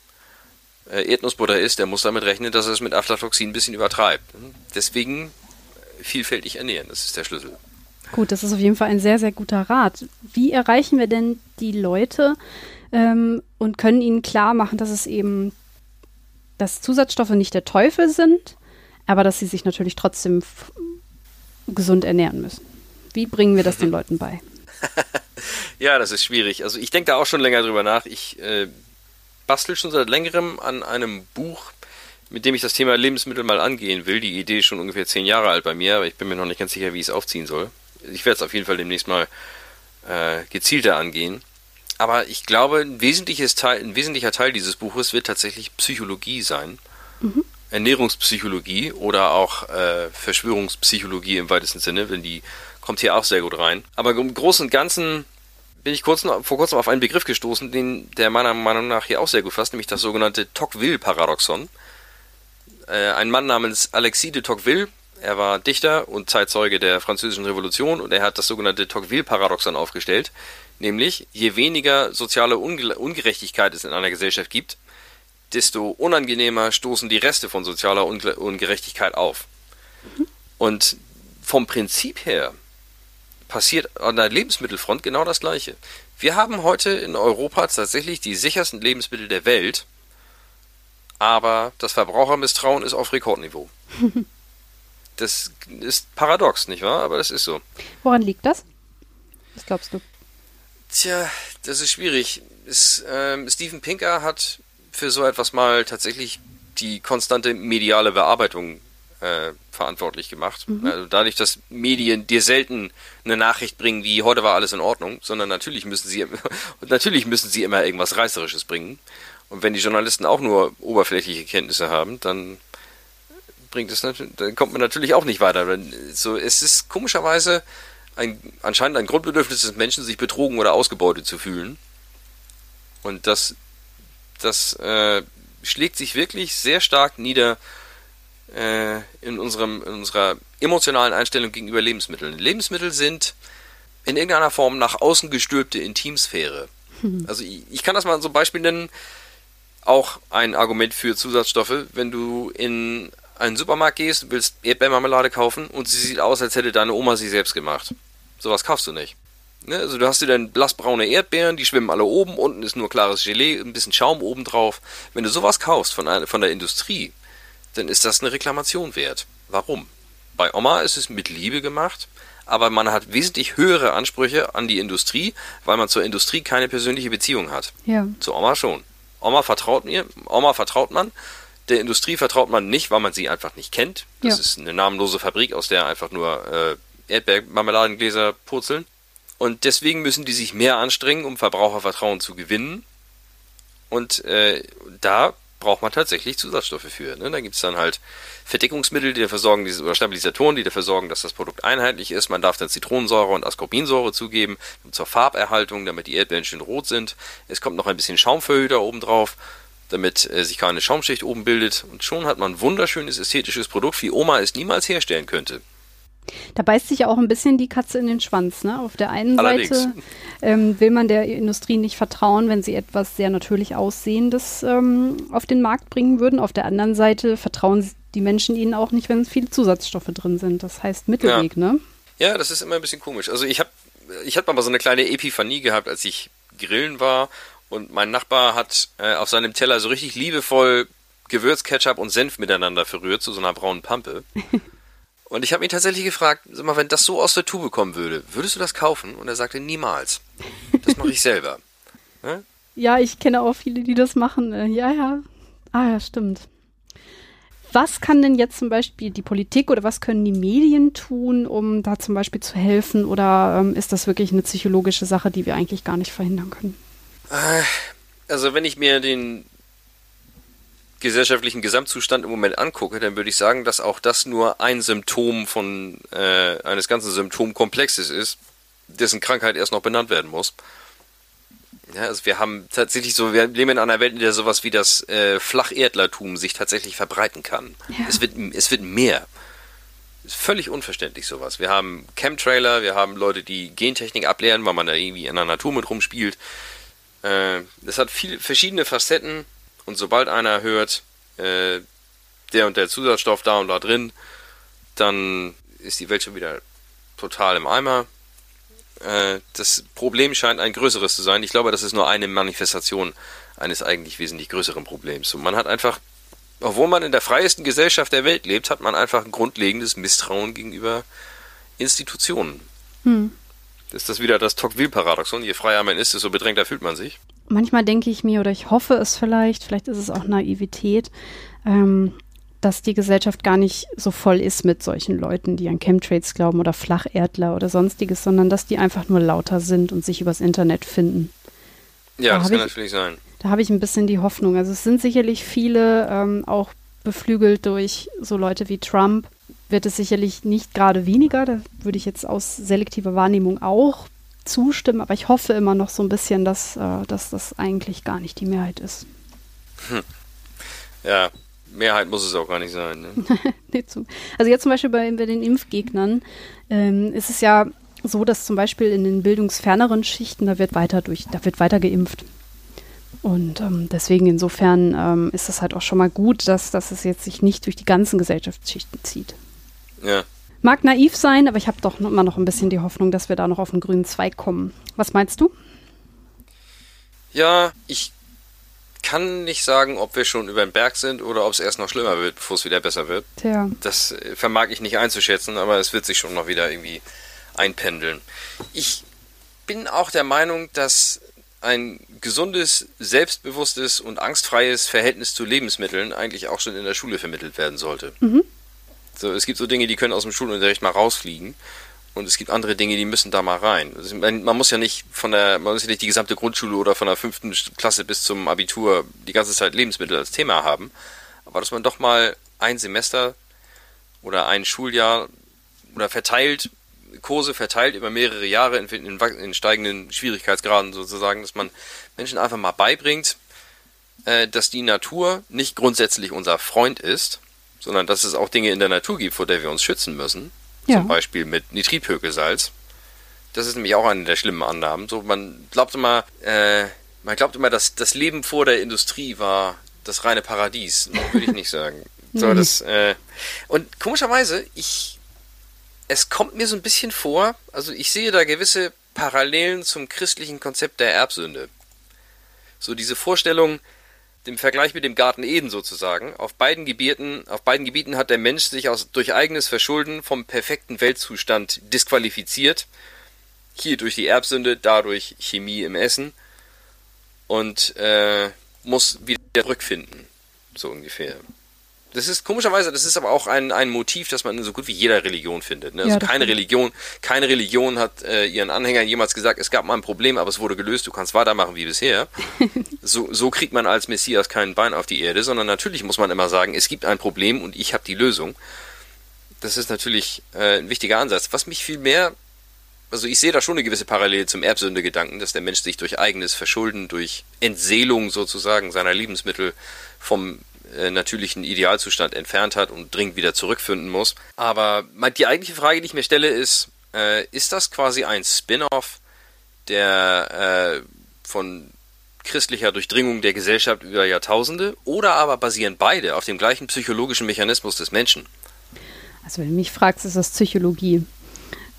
äh, Erdnussbutter isst, der muss damit rechnen, dass er es mit Aflatoxin ein bisschen übertreibt. Deswegen vielfältig ernähren, das ist der Schlüssel. Gut, das ist auf jeden Fall ein sehr, sehr guter Rat. Wie erreichen wir denn die Leute ähm, und können ihnen klar machen, dass es eben, dass Zusatzstoffe nicht der Teufel sind, aber dass sie sich natürlich trotzdem gesund ernähren müssen. Wie bringen wir das den Leuten bei? ja, das ist schwierig. Also ich denke da auch schon länger drüber nach. Ich äh, bastel schon seit längerem an einem Buch, mit dem ich das Thema Lebensmittel mal angehen will. Die Idee ist schon ungefähr zehn Jahre alt bei mir, aber ich bin mir noch nicht ganz sicher, wie ich es aufziehen soll. Ich werde es auf jeden Fall demnächst mal äh, gezielter angehen. Aber ich glaube, ein, wesentliches Teil, ein wesentlicher Teil dieses Buches wird tatsächlich Psychologie sein. Mhm. Ernährungspsychologie oder auch äh, Verschwörungspsychologie im weitesten Sinne, denn die kommt hier auch sehr gut rein. Aber im Großen und Ganzen bin ich kurz, vor kurzem auf einen Begriff gestoßen, den der meiner Meinung nach hier auch sehr gut fasst, nämlich das sogenannte Tocqueville-Paradoxon. Äh, ein Mann namens Alexis de Tocqueville, er war Dichter und Zeitzeuge der Französischen Revolution und er hat das sogenannte Tocqueville-Paradoxon aufgestellt, nämlich je weniger soziale Unge Ungerechtigkeit es in einer Gesellschaft gibt, desto unangenehmer stoßen die Reste von sozialer Unge Ungerechtigkeit auf. Und vom Prinzip her passiert an der Lebensmittelfront genau das Gleiche. Wir haben heute in Europa tatsächlich die sichersten Lebensmittel der Welt, aber das Verbrauchermisstrauen ist auf Rekordniveau. das ist paradox, nicht wahr? Aber das ist so. Woran liegt das? Was glaubst du? Tja, das ist schwierig. Es, ähm, Steven Pinker hat für so etwas mal tatsächlich die konstante mediale Bearbeitung äh, verantwortlich gemacht. Mhm. Also dadurch, dass Medien dir selten eine Nachricht bringen, wie heute war alles in Ordnung, sondern natürlich müssen sie natürlich müssen sie immer irgendwas Reißerisches bringen. Und wenn die Journalisten auch nur oberflächliche Kenntnisse haben, dann bringt es dann kommt man natürlich auch nicht weiter. So, es ist komischerweise ein, anscheinend ein Grundbedürfnis des Menschen, sich betrogen oder ausgebeutet zu fühlen. Und das, das äh, schlägt sich wirklich sehr stark nieder äh, in, unserem, in unserer emotionalen Einstellung gegenüber Lebensmitteln. Lebensmittel sind in irgendeiner Form nach außen gestülpte Intimsphäre. Also ich, ich kann das mal so ein Beispiel nennen. Auch ein Argument für Zusatzstoffe, wenn du in einen Supermarkt gehst, willst Erdbeermarmelade kaufen und sie sieht aus, als hätte deine Oma sie selbst gemacht. Sowas kaufst du nicht. Ne? Also du hast dir dann blassbraune Erdbeeren, die schwimmen alle oben, unten ist nur klares Gelee, ein bisschen Schaum oben drauf. Wenn du sowas kaufst von, von der Industrie, dann ist das eine Reklamation wert. Warum? Bei Oma ist es mit Liebe gemacht, aber man hat wesentlich höhere Ansprüche an die Industrie, weil man zur Industrie keine persönliche Beziehung hat. Ja. Zu Oma schon. Oma vertraut mir, Oma vertraut man, der Industrie vertraut man nicht, weil man sie einfach nicht kennt. Das ja. ist eine namenlose Fabrik, aus der einfach nur äh, Erdbeermarmeladengläser purzeln. Und deswegen müssen die sich mehr anstrengen, um Verbrauchervertrauen zu gewinnen. Und äh, da braucht man tatsächlich Zusatzstoffe für. Ne? Da gibt es dann halt Verdickungsmittel, die dafür sorgen, oder Stabilisatoren, die dafür sorgen, dass das Produkt einheitlich ist. Man darf dann Zitronensäure und Ascorbinsäure zugeben zur Farberhaltung, damit die Erdbeeren schön rot sind. Es kommt noch ein bisschen Schaumverhüter oben drauf, damit äh, sich keine Schaumschicht oben bildet. Und schon hat man ein wunderschönes ästhetisches Produkt, wie Oma es niemals herstellen könnte. Da beißt sich ja auch ein bisschen die Katze in den Schwanz. Ne? Auf der einen Allerdings. Seite ähm, will man der Industrie nicht vertrauen, wenn sie etwas sehr natürlich Aussehendes ähm, auf den Markt bringen würden. Auf der anderen Seite vertrauen die Menschen ihnen auch nicht, wenn viele Zusatzstoffe drin sind. Das heißt Mittelweg, ja. ne? Ja, das ist immer ein bisschen komisch. Also ich habe ich hab mal so eine kleine Epiphanie gehabt, als ich grillen war und mein Nachbar hat äh, auf seinem Teller so richtig liebevoll Gewürzketchup und Senf miteinander verrührt zu so einer braunen Pampe. Und ich habe ihn tatsächlich gefragt, sag mal, wenn das so aus der Tube kommen würde, würdest du das kaufen? Und er sagte, niemals. Das mache ich selber. Ja? ja, ich kenne auch viele, die das machen. Äh, ja, ja. Ah ja, stimmt. Was kann denn jetzt zum Beispiel die Politik oder was können die Medien tun, um da zum Beispiel zu helfen? Oder ähm, ist das wirklich eine psychologische Sache, die wir eigentlich gar nicht verhindern können? Äh, also wenn ich mir den gesellschaftlichen Gesamtzustand im Moment angucke, dann würde ich sagen, dass auch das nur ein Symptom von äh, eines ganzen Symptomkomplexes ist, dessen Krankheit erst noch benannt werden muss. Ja, also wir haben tatsächlich so, wir leben in einer Welt, in der sowas wie das äh, Flacherdlertum sich tatsächlich verbreiten kann. Ja. Es wird, es wird mehr. Ist völlig unverständlich sowas. Wir haben Chemtrailer, wir haben Leute, die Gentechnik ablehren, weil man da irgendwie in der Natur mit rumspielt. Äh, das hat viele verschiedene Facetten und sobald einer hört, äh, der und der Zusatzstoff da und da drin, dann ist die Welt schon wieder total im Eimer. Äh, das Problem scheint ein größeres zu sein. Ich glaube, das ist nur eine Manifestation eines eigentlich wesentlich größeren Problems. Und man hat einfach, obwohl man in der freiesten Gesellschaft der Welt lebt, hat man einfach ein grundlegendes Misstrauen gegenüber Institutionen. Hm. Ist das wieder das Tocqueville-Paradoxon? Je freier man ist, desto bedrängter fühlt man sich. Manchmal denke ich mir, oder ich hoffe es vielleicht, vielleicht ist es auch Naivität, ähm, dass die Gesellschaft gar nicht so voll ist mit solchen Leuten, die an Chemtrails glauben oder Flacherdler oder sonstiges, sondern dass die einfach nur lauter sind und sich übers Internet finden. Ja, da das kann ich, natürlich sein. Da habe ich ein bisschen die Hoffnung. Also es sind sicherlich viele ähm, auch beflügelt durch so Leute wie Trump, wird es sicherlich nicht gerade weniger. Da würde ich jetzt aus selektiver Wahrnehmung auch zustimmen, aber ich hoffe immer noch so ein bisschen, dass, äh, dass das eigentlich gar nicht die Mehrheit ist. Hm. Ja, Mehrheit muss es auch gar nicht sein. Ne? also jetzt zum Beispiel bei, bei den Impfgegnern ähm, ist es ja so, dass zum Beispiel in den bildungsferneren Schichten, da wird weiter durch, da wird weiter geimpft. Und ähm, deswegen insofern ähm, ist das halt auch schon mal gut, dass, dass es jetzt sich nicht durch die ganzen Gesellschaftsschichten zieht. Ja. Mag naiv sein, aber ich habe doch immer noch ein bisschen die Hoffnung, dass wir da noch auf den grünen Zweig kommen. Was meinst du? Ja, ich kann nicht sagen, ob wir schon über den Berg sind oder ob es erst noch schlimmer wird, bevor es wieder besser wird. Tja. Das äh, vermag ich nicht einzuschätzen, aber es wird sich schon noch wieder irgendwie einpendeln. Ich bin auch der Meinung, dass ein gesundes, selbstbewusstes und angstfreies Verhältnis zu Lebensmitteln eigentlich auch schon in der Schule vermittelt werden sollte. Mhm. So, es gibt so Dinge, die können aus dem Schulunterricht mal rausfliegen. Und es gibt andere Dinge, die müssen da mal rein. Also man, man, muss ja nicht von der, man muss ja nicht die gesamte Grundschule oder von der fünften Klasse bis zum Abitur die ganze Zeit Lebensmittel als Thema haben. Aber dass man doch mal ein Semester oder ein Schuljahr oder verteilt, Kurse verteilt über mehrere Jahre in, in, in steigenden Schwierigkeitsgraden sozusagen, dass man Menschen einfach mal beibringt, äh, dass die Natur nicht grundsätzlich unser Freund ist, sondern dass es auch Dinge in der Natur gibt, vor der wir uns schützen müssen. Ja. Zum Beispiel mit Nitritpökelsalz. Das ist nämlich auch eine der schlimmen Annahmen. So, man glaubt immer, äh, man glaubt immer, dass das Leben vor der Industrie war das reine Paradies. Würde ich nicht sagen. So, das, äh, und komischerweise, ich, es kommt mir so ein bisschen vor, also ich sehe da gewisse Parallelen zum christlichen Konzept der Erbsünde. So diese Vorstellung, dem Vergleich mit dem Garten Eden sozusagen. Auf beiden Gebieten, auf beiden Gebieten hat der Mensch sich aus, durch eigenes Verschulden vom perfekten Weltzustand disqualifiziert. Hier durch die Erbsünde, dadurch Chemie im Essen und äh, muss wieder zurückfinden, so ungefähr. Das ist komischerweise, das ist aber auch ein, ein Motiv, das man in so gut wie jeder Religion findet. Ne? Also ja, keine Religion, keine Religion hat äh, ihren Anhängern jemals gesagt, es gab mal ein Problem, aber es wurde gelöst, du kannst weitermachen wie bisher. so, so kriegt man als Messias kein Bein auf die Erde, sondern natürlich muss man immer sagen, es gibt ein Problem und ich habe die Lösung. Das ist natürlich äh, ein wichtiger Ansatz. Was mich viel mehr, also ich sehe da schon eine gewisse Parallele zum Erbsündegedanken, dass der Mensch sich durch eigenes Verschulden, durch Entseelung sozusagen seiner Lebensmittel vom äh, natürlichen Idealzustand entfernt hat und dringend wieder zurückfinden muss. Aber die eigentliche Frage, die ich mir stelle, ist, äh, ist das quasi ein Spin-off der äh, von christlicher Durchdringung der Gesellschaft über Jahrtausende oder aber basieren beide auf dem gleichen psychologischen Mechanismus des Menschen? Also wenn du mich fragst, ist das Psychologie.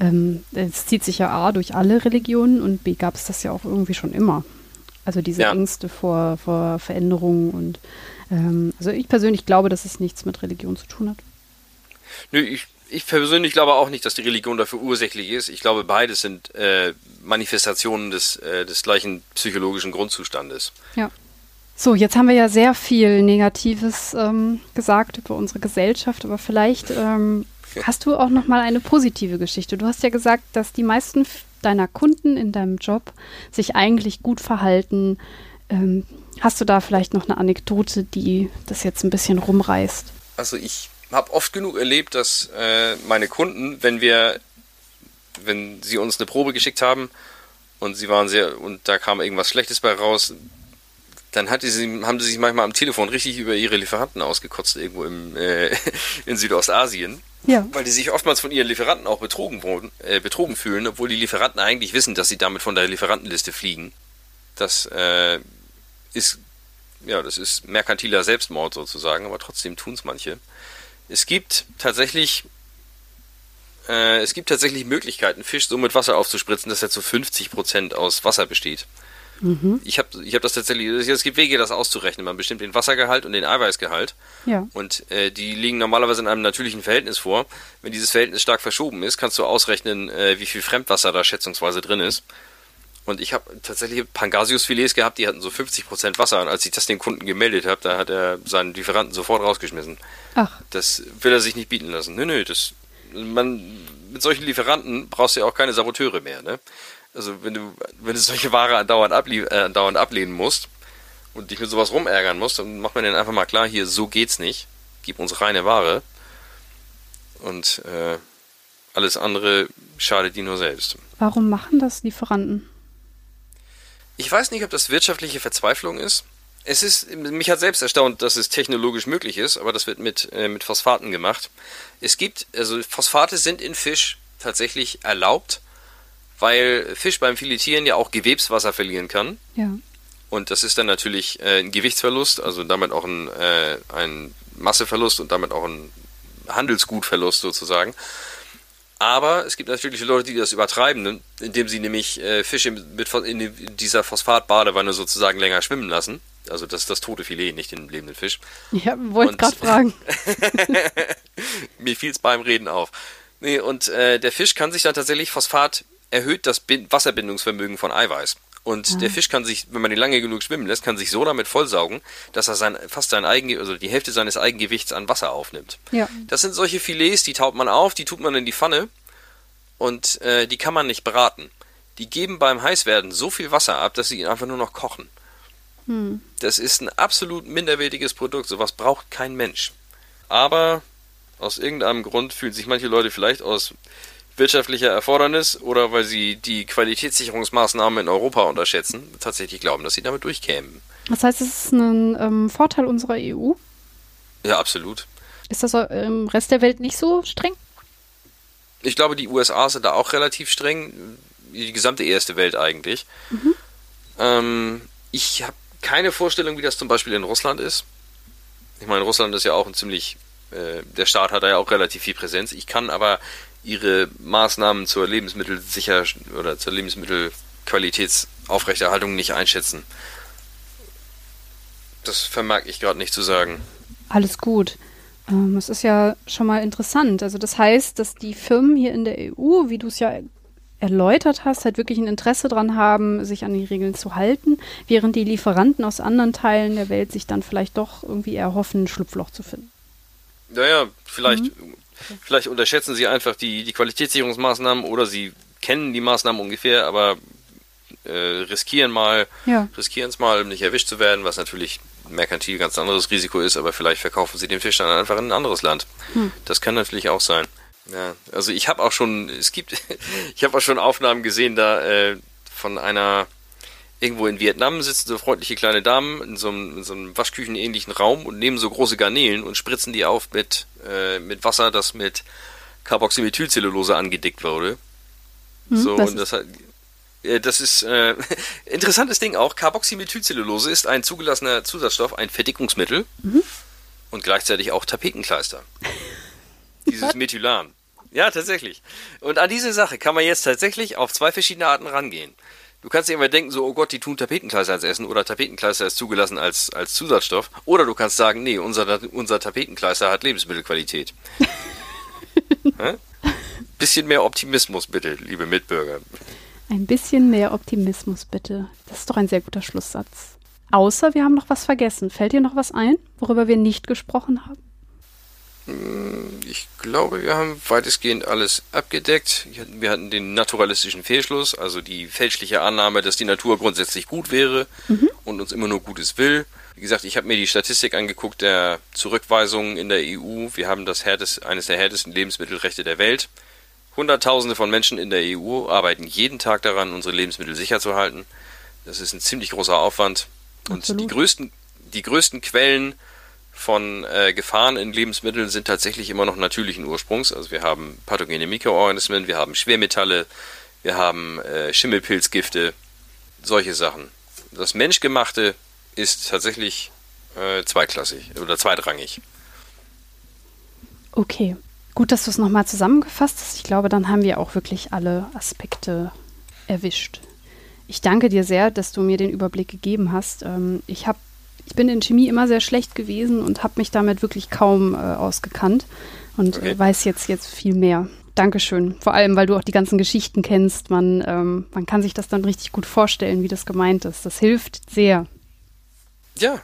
Ähm, es zieht sich ja A durch alle Religionen und B gab es das ja auch irgendwie schon immer. Also diese ja. Ängste vor, vor Veränderungen und ähm, also ich persönlich glaube, dass es nichts mit Religion zu tun hat. Nö, ich, ich persönlich glaube auch nicht, dass die Religion dafür ursächlich ist. Ich glaube, beides sind äh, Manifestationen des, äh, des gleichen psychologischen Grundzustandes. Ja. So, jetzt haben wir ja sehr viel Negatives ähm, gesagt über unsere Gesellschaft, aber vielleicht ähm, hast du auch noch mal eine positive Geschichte. Du hast ja gesagt, dass die meisten deiner Kunden in deinem Job sich eigentlich gut verhalten, ähm, Hast du da vielleicht noch eine Anekdote, die das jetzt ein bisschen rumreißt? Also ich habe oft genug erlebt, dass äh, meine Kunden, wenn wir, wenn sie uns eine Probe geschickt haben und sie waren sehr und da kam irgendwas Schlechtes bei raus, dann hat sie, haben sie sich manchmal am Telefon richtig über ihre Lieferanten ausgekotzt irgendwo im, äh, in Südostasien. Ja. Weil die sich oftmals von ihren Lieferanten auch betrogen, wurden, äh, betrogen fühlen, obwohl die Lieferanten eigentlich wissen, dass sie damit von der Lieferantenliste fliegen. Das äh, ist, ja, das ist merkantiler Selbstmord sozusagen, aber trotzdem tun es manche. Es gibt tatsächlich, äh, es gibt tatsächlich Möglichkeiten, Fisch so mit Wasser aufzuspritzen, dass er zu 50% aus Wasser besteht. Mhm. Ich habe ich hab das tatsächlich, es gibt Wege, das auszurechnen. Man bestimmt den Wassergehalt und den Eiweißgehalt. Ja. Und äh, die liegen normalerweise in einem natürlichen Verhältnis vor. Wenn dieses Verhältnis stark verschoben ist, kannst du ausrechnen, äh, wie viel Fremdwasser da schätzungsweise drin ist. Und ich habe tatsächlich Pangasius-Filets gehabt, die hatten so 50% Wasser. Und als ich das dem Kunden gemeldet habe, da hat er seinen Lieferanten sofort rausgeschmissen. Ach. Das will er sich nicht bieten lassen. Nö, nö, das, man, mit solchen Lieferanten brauchst du ja auch keine Saboteure mehr, ne? Also wenn du, wenn du solche Ware andauernd, ablie äh, andauernd ablehnen musst und dich mit sowas rumärgern musst, dann macht man denen einfach mal klar, hier, so geht's nicht. Gib uns reine Ware. Und äh, alles andere schadet die nur selbst. Warum machen das Lieferanten? Ich weiß nicht, ob das wirtschaftliche Verzweiflung ist. Es ist, mich hat selbst erstaunt, dass es technologisch möglich ist, aber das wird mit, äh, mit Phosphaten gemacht. Es gibt, also Phosphate sind in Fisch tatsächlich erlaubt, weil Fisch beim Filetieren ja auch Gewebswasser verlieren kann. Ja. Und das ist dann natürlich äh, ein Gewichtsverlust, also damit auch ein, äh, ein Masseverlust und damit auch ein Handelsgutverlust sozusagen. Aber es gibt natürlich Leute, die das übertreiben, ne? indem sie nämlich äh, Fische mit, in dieser Phosphatbadewanne sozusagen länger schwimmen lassen. Also das ist das tote Filet, nicht den lebenden Fisch. Ja, wollte gerade fragen. Mir fiel es beim Reden auf. Nee, und äh, der Fisch kann sich dann tatsächlich, Phosphat erhöht das Bin Wasserbindungsvermögen von Eiweiß. Und ah. der Fisch kann sich, wenn man ihn lange genug schwimmen lässt, kann sich so damit vollsaugen, dass er sein, fast sein eigen, also die Hälfte seines Eigengewichts an Wasser aufnimmt. Ja. Das sind solche Filets, die taut man auf, die tut man in die Pfanne und äh, die kann man nicht braten. Die geben beim Heißwerden so viel Wasser ab, dass sie ihn einfach nur noch kochen. Hm. Das ist ein absolut minderwertiges Produkt. Sowas braucht kein Mensch. Aber aus irgendeinem Grund fühlen sich manche Leute vielleicht aus wirtschaftlicher Erfordernis oder weil sie die Qualitätssicherungsmaßnahmen in Europa unterschätzen, tatsächlich glauben, dass sie damit durchkämen. Das heißt, es ist ein ähm, Vorteil unserer EU? Ja, absolut. Ist das im Rest der Welt nicht so streng? Ich glaube, die USA sind da auch relativ streng. Die gesamte erste Welt eigentlich. Mhm. Ähm, ich habe keine Vorstellung, wie das zum Beispiel in Russland ist. Ich meine, Russland ist ja auch ein ziemlich, äh, der Staat hat da ja auch relativ viel Präsenz. Ich kann aber ihre Maßnahmen zur Lebensmittelsicher oder zur Lebensmittelqualitätsaufrechterhaltung nicht einschätzen. Das vermag ich gerade nicht zu sagen. Alles gut. Ähm, es ist ja schon mal interessant. Also das heißt, dass die Firmen hier in der EU, wie du es ja erläutert hast, halt wirklich ein Interesse daran haben, sich an die Regeln zu halten, während die Lieferanten aus anderen Teilen der Welt sich dann vielleicht doch irgendwie erhoffen, ein Schlupfloch zu finden. Naja, vielleicht mhm. Vielleicht unterschätzen sie einfach die, die Qualitätssicherungsmaßnahmen oder sie kennen die Maßnahmen ungefähr, aber äh, riskieren mal, ja. riskieren es mal, um nicht erwischt zu werden, was natürlich merkantil ganz anderes Risiko ist, aber vielleicht verkaufen sie den Fisch dann einfach in ein anderes Land. Hm. Das kann natürlich auch sein. Ja, also ich habe auch schon, es gibt, ich habe auch schon Aufnahmen gesehen da äh, von einer irgendwo in Vietnam sitzen so freundliche kleine Damen in so einem, in so einem Waschküchenähnlichen Raum und nehmen so große Garnelen und spritzen die auf mit, äh, mit Wasser, das mit Carboxymethylcellulose angedickt wurde. Hm, so, und das hat, äh, das ist äh, interessantes Ding auch. Carboxymethylcellulose ist ein zugelassener Zusatzstoff, ein Verdickungsmittel mhm. und gleichzeitig auch Tapetenkleister. Dieses Methylan. Ja, tatsächlich. Und an diese Sache kann man jetzt tatsächlich auf zwei verschiedene Arten rangehen. Du kannst dir immer denken, so, oh Gott, die tun Tapetenkleister als Essen oder Tapetenkleister ist zugelassen als, als Zusatzstoff. Oder du kannst sagen, nee, unser, unser Tapetenkleister hat Lebensmittelqualität. bisschen mehr Optimismus bitte, liebe Mitbürger. Ein bisschen mehr Optimismus bitte. Das ist doch ein sehr guter Schlusssatz. Außer wir haben noch was vergessen. Fällt dir noch was ein, worüber wir nicht gesprochen haben? Hm, ich glaube, wir haben weitestgehend alles abgedeckt. Wir hatten den naturalistischen Fehlschluss, also die fälschliche Annahme, dass die Natur grundsätzlich gut wäre mhm. und uns immer nur Gutes will. Wie gesagt, ich habe mir die Statistik angeguckt der Zurückweisungen in der EU. Wir haben das härtest, eines der härtesten Lebensmittelrechte der Welt. Hunderttausende von Menschen in der EU arbeiten jeden Tag daran, unsere Lebensmittel sicher zu halten. Das ist ein ziemlich großer Aufwand. Und Absolut. die größten, die größten Quellen von äh, Gefahren in Lebensmitteln sind tatsächlich immer noch natürlichen Ursprungs. Also wir haben pathogene Mikroorganismen, wir haben Schwermetalle, wir haben äh, Schimmelpilzgifte, solche Sachen. Das Menschgemachte ist tatsächlich äh, zweiklassig oder zweitrangig. Okay, gut, dass du es nochmal zusammengefasst hast. Ich glaube, dann haben wir auch wirklich alle Aspekte erwischt. Ich danke dir sehr, dass du mir den Überblick gegeben hast. Ähm, ich, hab, ich bin in Chemie immer sehr schlecht gewesen und habe mich damit wirklich kaum äh, ausgekannt und okay. äh, weiß jetzt, jetzt viel mehr. Dankeschön. Vor allem, weil du auch die ganzen Geschichten kennst. Man, ähm, man kann sich das dann richtig gut vorstellen, wie das gemeint ist. Das hilft sehr. Ja,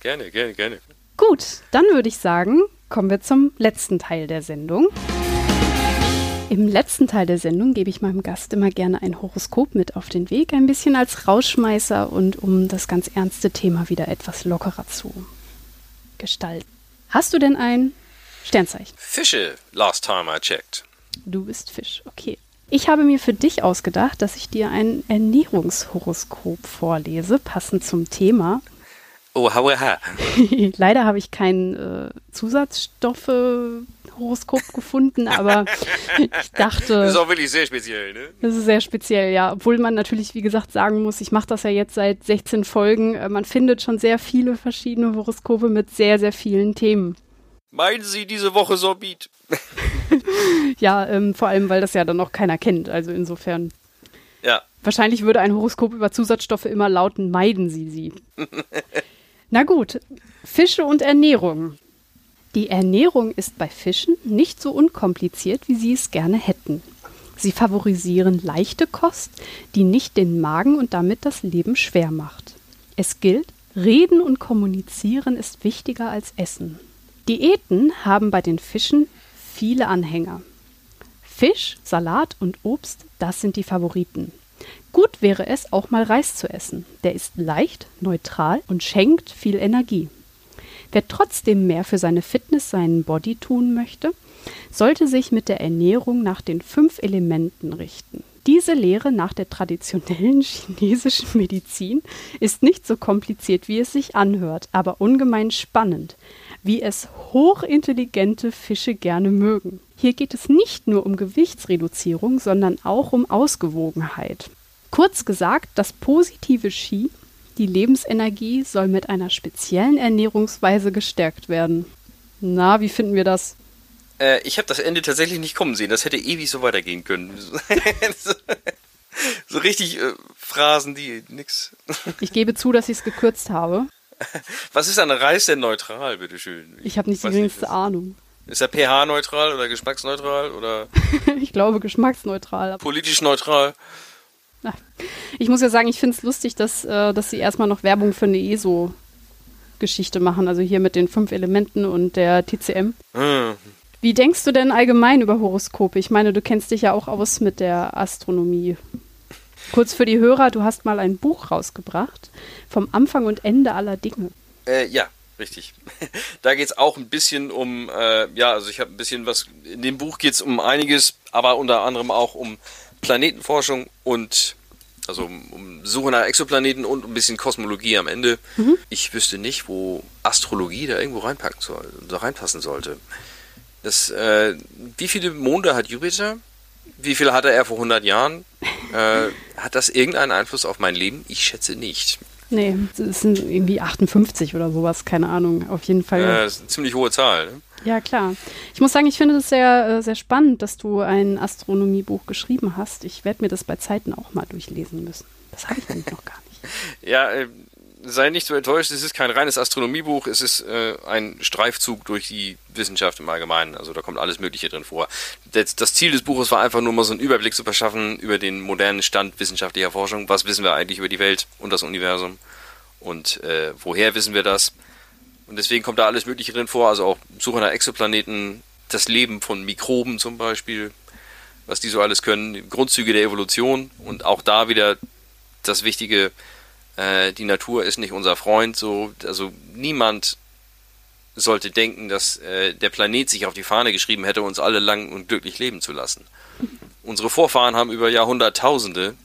gerne, gerne, gerne. Gut, dann würde ich sagen, kommen wir zum letzten Teil der Sendung. Im letzten Teil der Sendung gebe ich meinem Gast immer gerne ein Horoskop mit auf den Weg, ein bisschen als Rauschmeißer und um das ganz ernste Thema wieder etwas lockerer zu gestalten. Hast du denn ein Sternzeichen? Fische, last time I checked. Du bist Fisch, okay. Ich habe mir für dich ausgedacht, dass ich dir ein Ernährungshoroskop vorlese, passend zum Thema. Oh, haueha. Leider habe ich kein äh, Zusatzstoffe Horoskop gefunden, aber ich dachte. Das ist auch wirklich sehr speziell, ne? Das ist sehr speziell, ja. Obwohl man natürlich, wie gesagt, sagen muss, ich mache das ja jetzt seit 16 Folgen. Äh, man findet schon sehr viele verschiedene Horoskope mit sehr, sehr vielen Themen. Meinen Sie diese Woche Sorbit? ja, ähm, vor allem, weil das ja dann noch keiner kennt. Also insofern. Ja. Wahrscheinlich würde ein Horoskop über Zusatzstoffe immer lauten, meiden Sie sie. Na gut, Fische und Ernährung. Die Ernährung ist bei Fischen nicht so unkompliziert, wie sie es gerne hätten. Sie favorisieren leichte Kost, die nicht den Magen und damit das Leben schwer macht. Es gilt, Reden und Kommunizieren ist wichtiger als Essen. Diäten haben bei den Fischen viele Anhänger. Fisch, Salat und Obst, das sind die Favoriten. Gut wäre es, auch mal Reis zu essen. Der ist leicht, neutral und schenkt viel Energie. Wer trotzdem mehr für seine Fitness, seinen Body tun möchte, sollte sich mit der Ernährung nach den fünf Elementen richten. Diese Lehre nach der traditionellen chinesischen Medizin ist nicht so kompliziert, wie es sich anhört, aber ungemein spannend, wie es hochintelligente Fische gerne mögen. Hier geht es nicht nur um Gewichtsreduzierung, sondern auch um Ausgewogenheit. Kurz gesagt, das positive Ski die Lebensenergie soll mit einer speziellen Ernährungsweise gestärkt werden. Na, wie finden wir das? Äh, ich habe das Ende tatsächlich nicht kommen sehen. Das hätte ewig so weitergehen können. so, richtig äh, Phrasen, die nix. ich gebe zu, dass ich es gekürzt habe. Was ist an Reis denn neutral, bitteschön? Ich, ich habe nicht die geringste Ahnung. Ist er pH-neutral oder geschmacksneutral oder? ich glaube geschmacksneutral. Politisch neutral. Ich muss ja sagen, ich finde es lustig, dass, äh, dass sie erstmal noch Werbung für eine ESO-Geschichte machen. Also hier mit den fünf Elementen und der TCM. Hm. Wie denkst du denn allgemein über Horoskope? Ich meine, du kennst dich ja auch aus mit der Astronomie. Kurz für die Hörer, du hast mal ein Buch rausgebracht vom Anfang und Ende aller Dinge. Äh, ja, richtig. da geht es auch ein bisschen um, äh, ja, also ich habe ein bisschen was, in dem Buch geht es um einiges, aber unter anderem auch um Planetenforschung und also um Suche nach Exoplaneten und ein bisschen Kosmologie am Ende. Mhm. Ich wüsste nicht, wo Astrologie da irgendwo reinpacken soll, da reinpassen sollte. Das, äh, wie viele Monde hat Jupiter? Wie viele hatte er vor 100 Jahren? Äh, hat das irgendeinen Einfluss auf mein Leben? Ich schätze nicht. Nee, es sind irgendwie 58 oder sowas, keine Ahnung. Auf jeden Fall. Ja, das ist eine ziemlich hohe Zahl. Ne? Ja, klar. Ich muss sagen, ich finde es sehr, äh, sehr spannend, dass du ein Astronomiebuch geschrieben hast. Ich werde mir das bei Zeiten auch mal durchlesen müssen. Das habe ich nämlich noch gar nicht. Ja, äh, sei nicht so enttäuscht, es ist kein reines Astronomiebuch, es ist äh, ein Streifzug durch die Wissenschaft im Allgemeinen. Also da kommt alles Mögliche drin vor. Das, das, Ziel des Buches war einfach nur mal so einen Überblick zu verschaffen über den modernen Stand wissenschaftlicher Forschung. Was wissen wir eigentlich über die Welt und das Universum? Und äh, woher wissen wir das? Und deswegen kommt da alles Mögliche drin vor, also auch Suche nach Exoplaneten, das Leben von Mikroben zum Beispiel, was die so alles können, Grundzüge der Evolution und auch da wieder das Wichtige, äh, die Natur ist nicht unser Freund, so, also niemand sollte denken, dass äh, der Planet sich auf die Fahne geschrieben hätte, uns alle lang und glücklich leben zu lassen. Unsere Vorfahren haben über Jahrhunderttausende,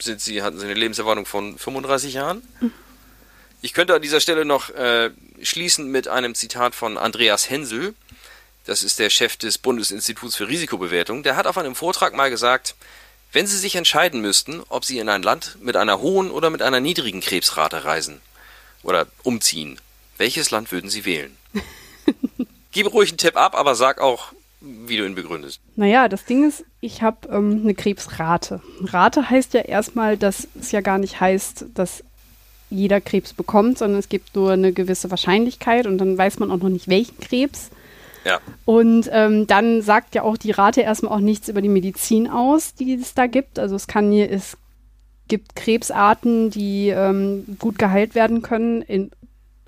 sind sie, hatten sie eine Lebenserwartung von 35 Jahren. Ich könnte an dieser Stelle noch äh, schließen mit einem Zitat von Andreas Hensel. Das ist der Chef des Bundesinstituts für Risikobewertung. Der hat auf einem Vortrag mal gesagt, wenn Sie sich entscheiden müssten, ob Sie in ein Land mit einer hohen oder mit einer niedrigen Krebsrate reisen oder umziehen, welches Land würden Sie wählen? Gib ruhig einen Tipp ab, aber sag auch, wie du ihn begründest. Naja, das Ding ist, ich habe ähm, eine Krebsrate. Rate heißt ja erstmal, dass es ja gar nicht heißt, dass jeder Krebs bekommt, sondern es gibt nur eine gewisse Wahrscheinlichkeit und dann weiß man auch noch nicht, welchen Krebs. Ja. Und ähm, dann sagt ja auch die Rate erstmal auch nichts über die Medizin aus, die es da gibt. Also es kann hier, es gibt Krebsarten, die ähm, gut geheilt werden können in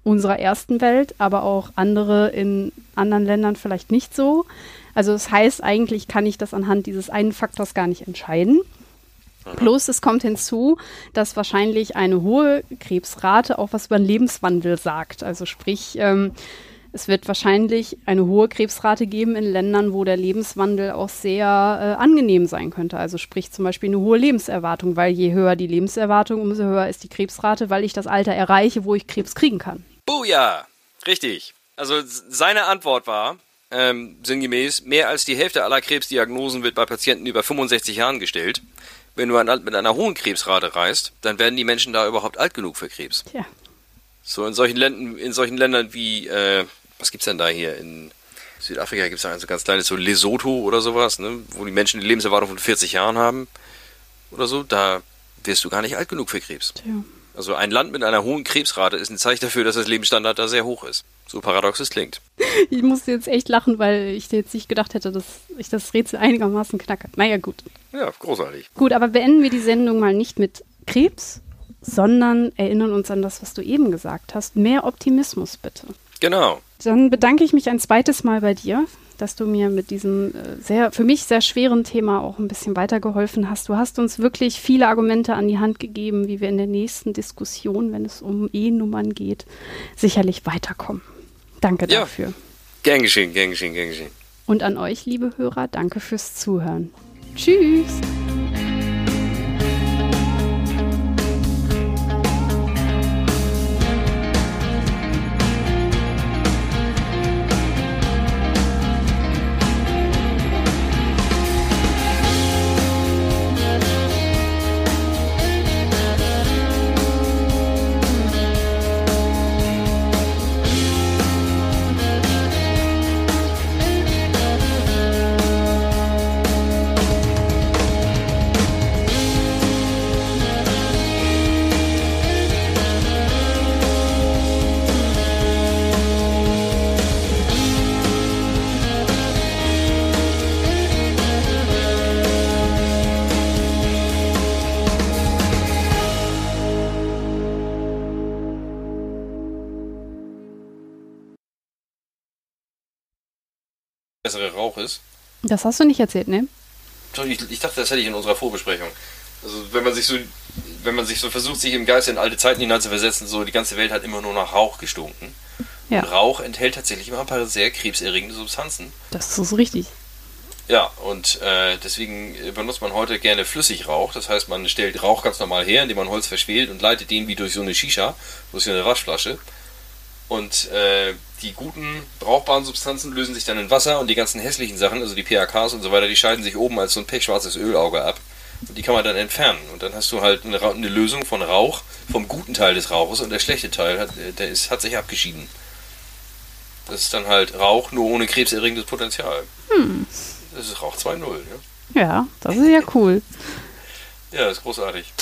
unserer ersten Welt, aber auch andere in anderen Ländern vielleicht nicht so. Also das heißt, eigentlich kann ich das anhand dieses einen Faktors gar nicht entscheiden. Plus es kommt hinzu, dass wahrscheinlich eine hohe Krebsrate auch was über den Lebenswandel sagt. Also sprich, ähm, es wird wahrscheinlich eine hohe Krebsrate geben in Ländern, wo der Lebenswandel auch sehr äh, angenehm sein könnte. Also sprich zum Beispiel eine hohe Lebenserwartung, weil je höher die Lebenserwartung, umso höher ist die Krebsrate, weil ich das Alter erreiche, wo ich Krebs kriegen kann. Buja, richtig. Also seine Antwort war, ähm, sinngemäß, mehr als die Hälfte aller Krebsdiagnosen wird bei Patienten über 65 Jahren gestellt. Wenn du mit einer hohen Krebsrate reist, dann werden die Menschen da überhaupt alt genug für Krebs. Tja. So in solchen Ländern, in solchen Ländern wie, äh, was gibt's denn da hier? In Südafrika gibt es ein so ganz kleines, so Lesotho oder sowas, ne? wo die Menschen die Lebenserwartung von 40 Jahren haben oder so. Da wirst du gar nicht alt genug für Krebs. Tja. Also ein Land mit einer hohen Krebsrate ist ein Zeichen dafür, dass das Lebensstandard da sehr hoch ist. So paradox es klingt. Ich musste jetzt echt lachen, weil ich jetzt nicht gedacht hätte, dass ich das Rätsel einigermaßen knacke. Naja, gut. Ja, großartig. Gut, aber beenden wir die Sendung mal nicht mit Krebs, sondern erinnern uns an das, was du eben gesagt hast. Mehr Optimismus bitte. Genau. Dann bedanke ich mich ein zweites Mal bei dir, dass du mir mit diesem äh, sehr, für mich sehr schweren Thema auch ein bisschen weitergeholfen hast. Du hast uns wirklich viele Argumente an die Hand gegeben, wie wir in der nächsten Diskussion, wenn es um E-Nummern geht, sicherlich weiterkommen. Danke Ja. dafür. Gern geschehen, gern geschehen, gern geschehen. Und an euch, liebe Hörer, danke fürs Zuhören. Tschüss. Das hast du nicht erzählt, ne? Ich, ich dachte, das hätte ich in unserer Vorbesprechung. Also wenn man sich so, wenn man sich so versucht, sich im Geist in alte Zeiten hineinzuversetzen, so die ganze Welt hat immer nur nach Rauch gestunken. Ja, Und Rauch enthält tatsächlich immer ein paar sehr krebserregende Substanzen. das ist richtig. Ja, und äh, deswegen benutzt man heute gerne Flüssigrauch. Das heißt, man stellt Rauch ganz normal her, indem man Holz verschwelt und leitet den wie durch so eine Shisha, durch so eine Waschflasche. Und äh, die guten, brauchbaren Substanzen lösen sich dann in Wasser und die ganzen hässlichen Sachen, also die PAKs und so weiter, die scheiden sich oben als so ein pechschwarzes Ölauge ab. Und die kann man dann entfernen. Und dann hast du halt eine, eine Lösung von Rauch, vom guten Teil des Rauches und der schlechte Teil hat, äh, der ist, hat sich abgeschieden. Das ist dann halt Rauch, nur ohne krebserregendes Potenzial. Das ist Rauch 2.0, ne? Ja, das ist ja cool. Ja, ist großartig.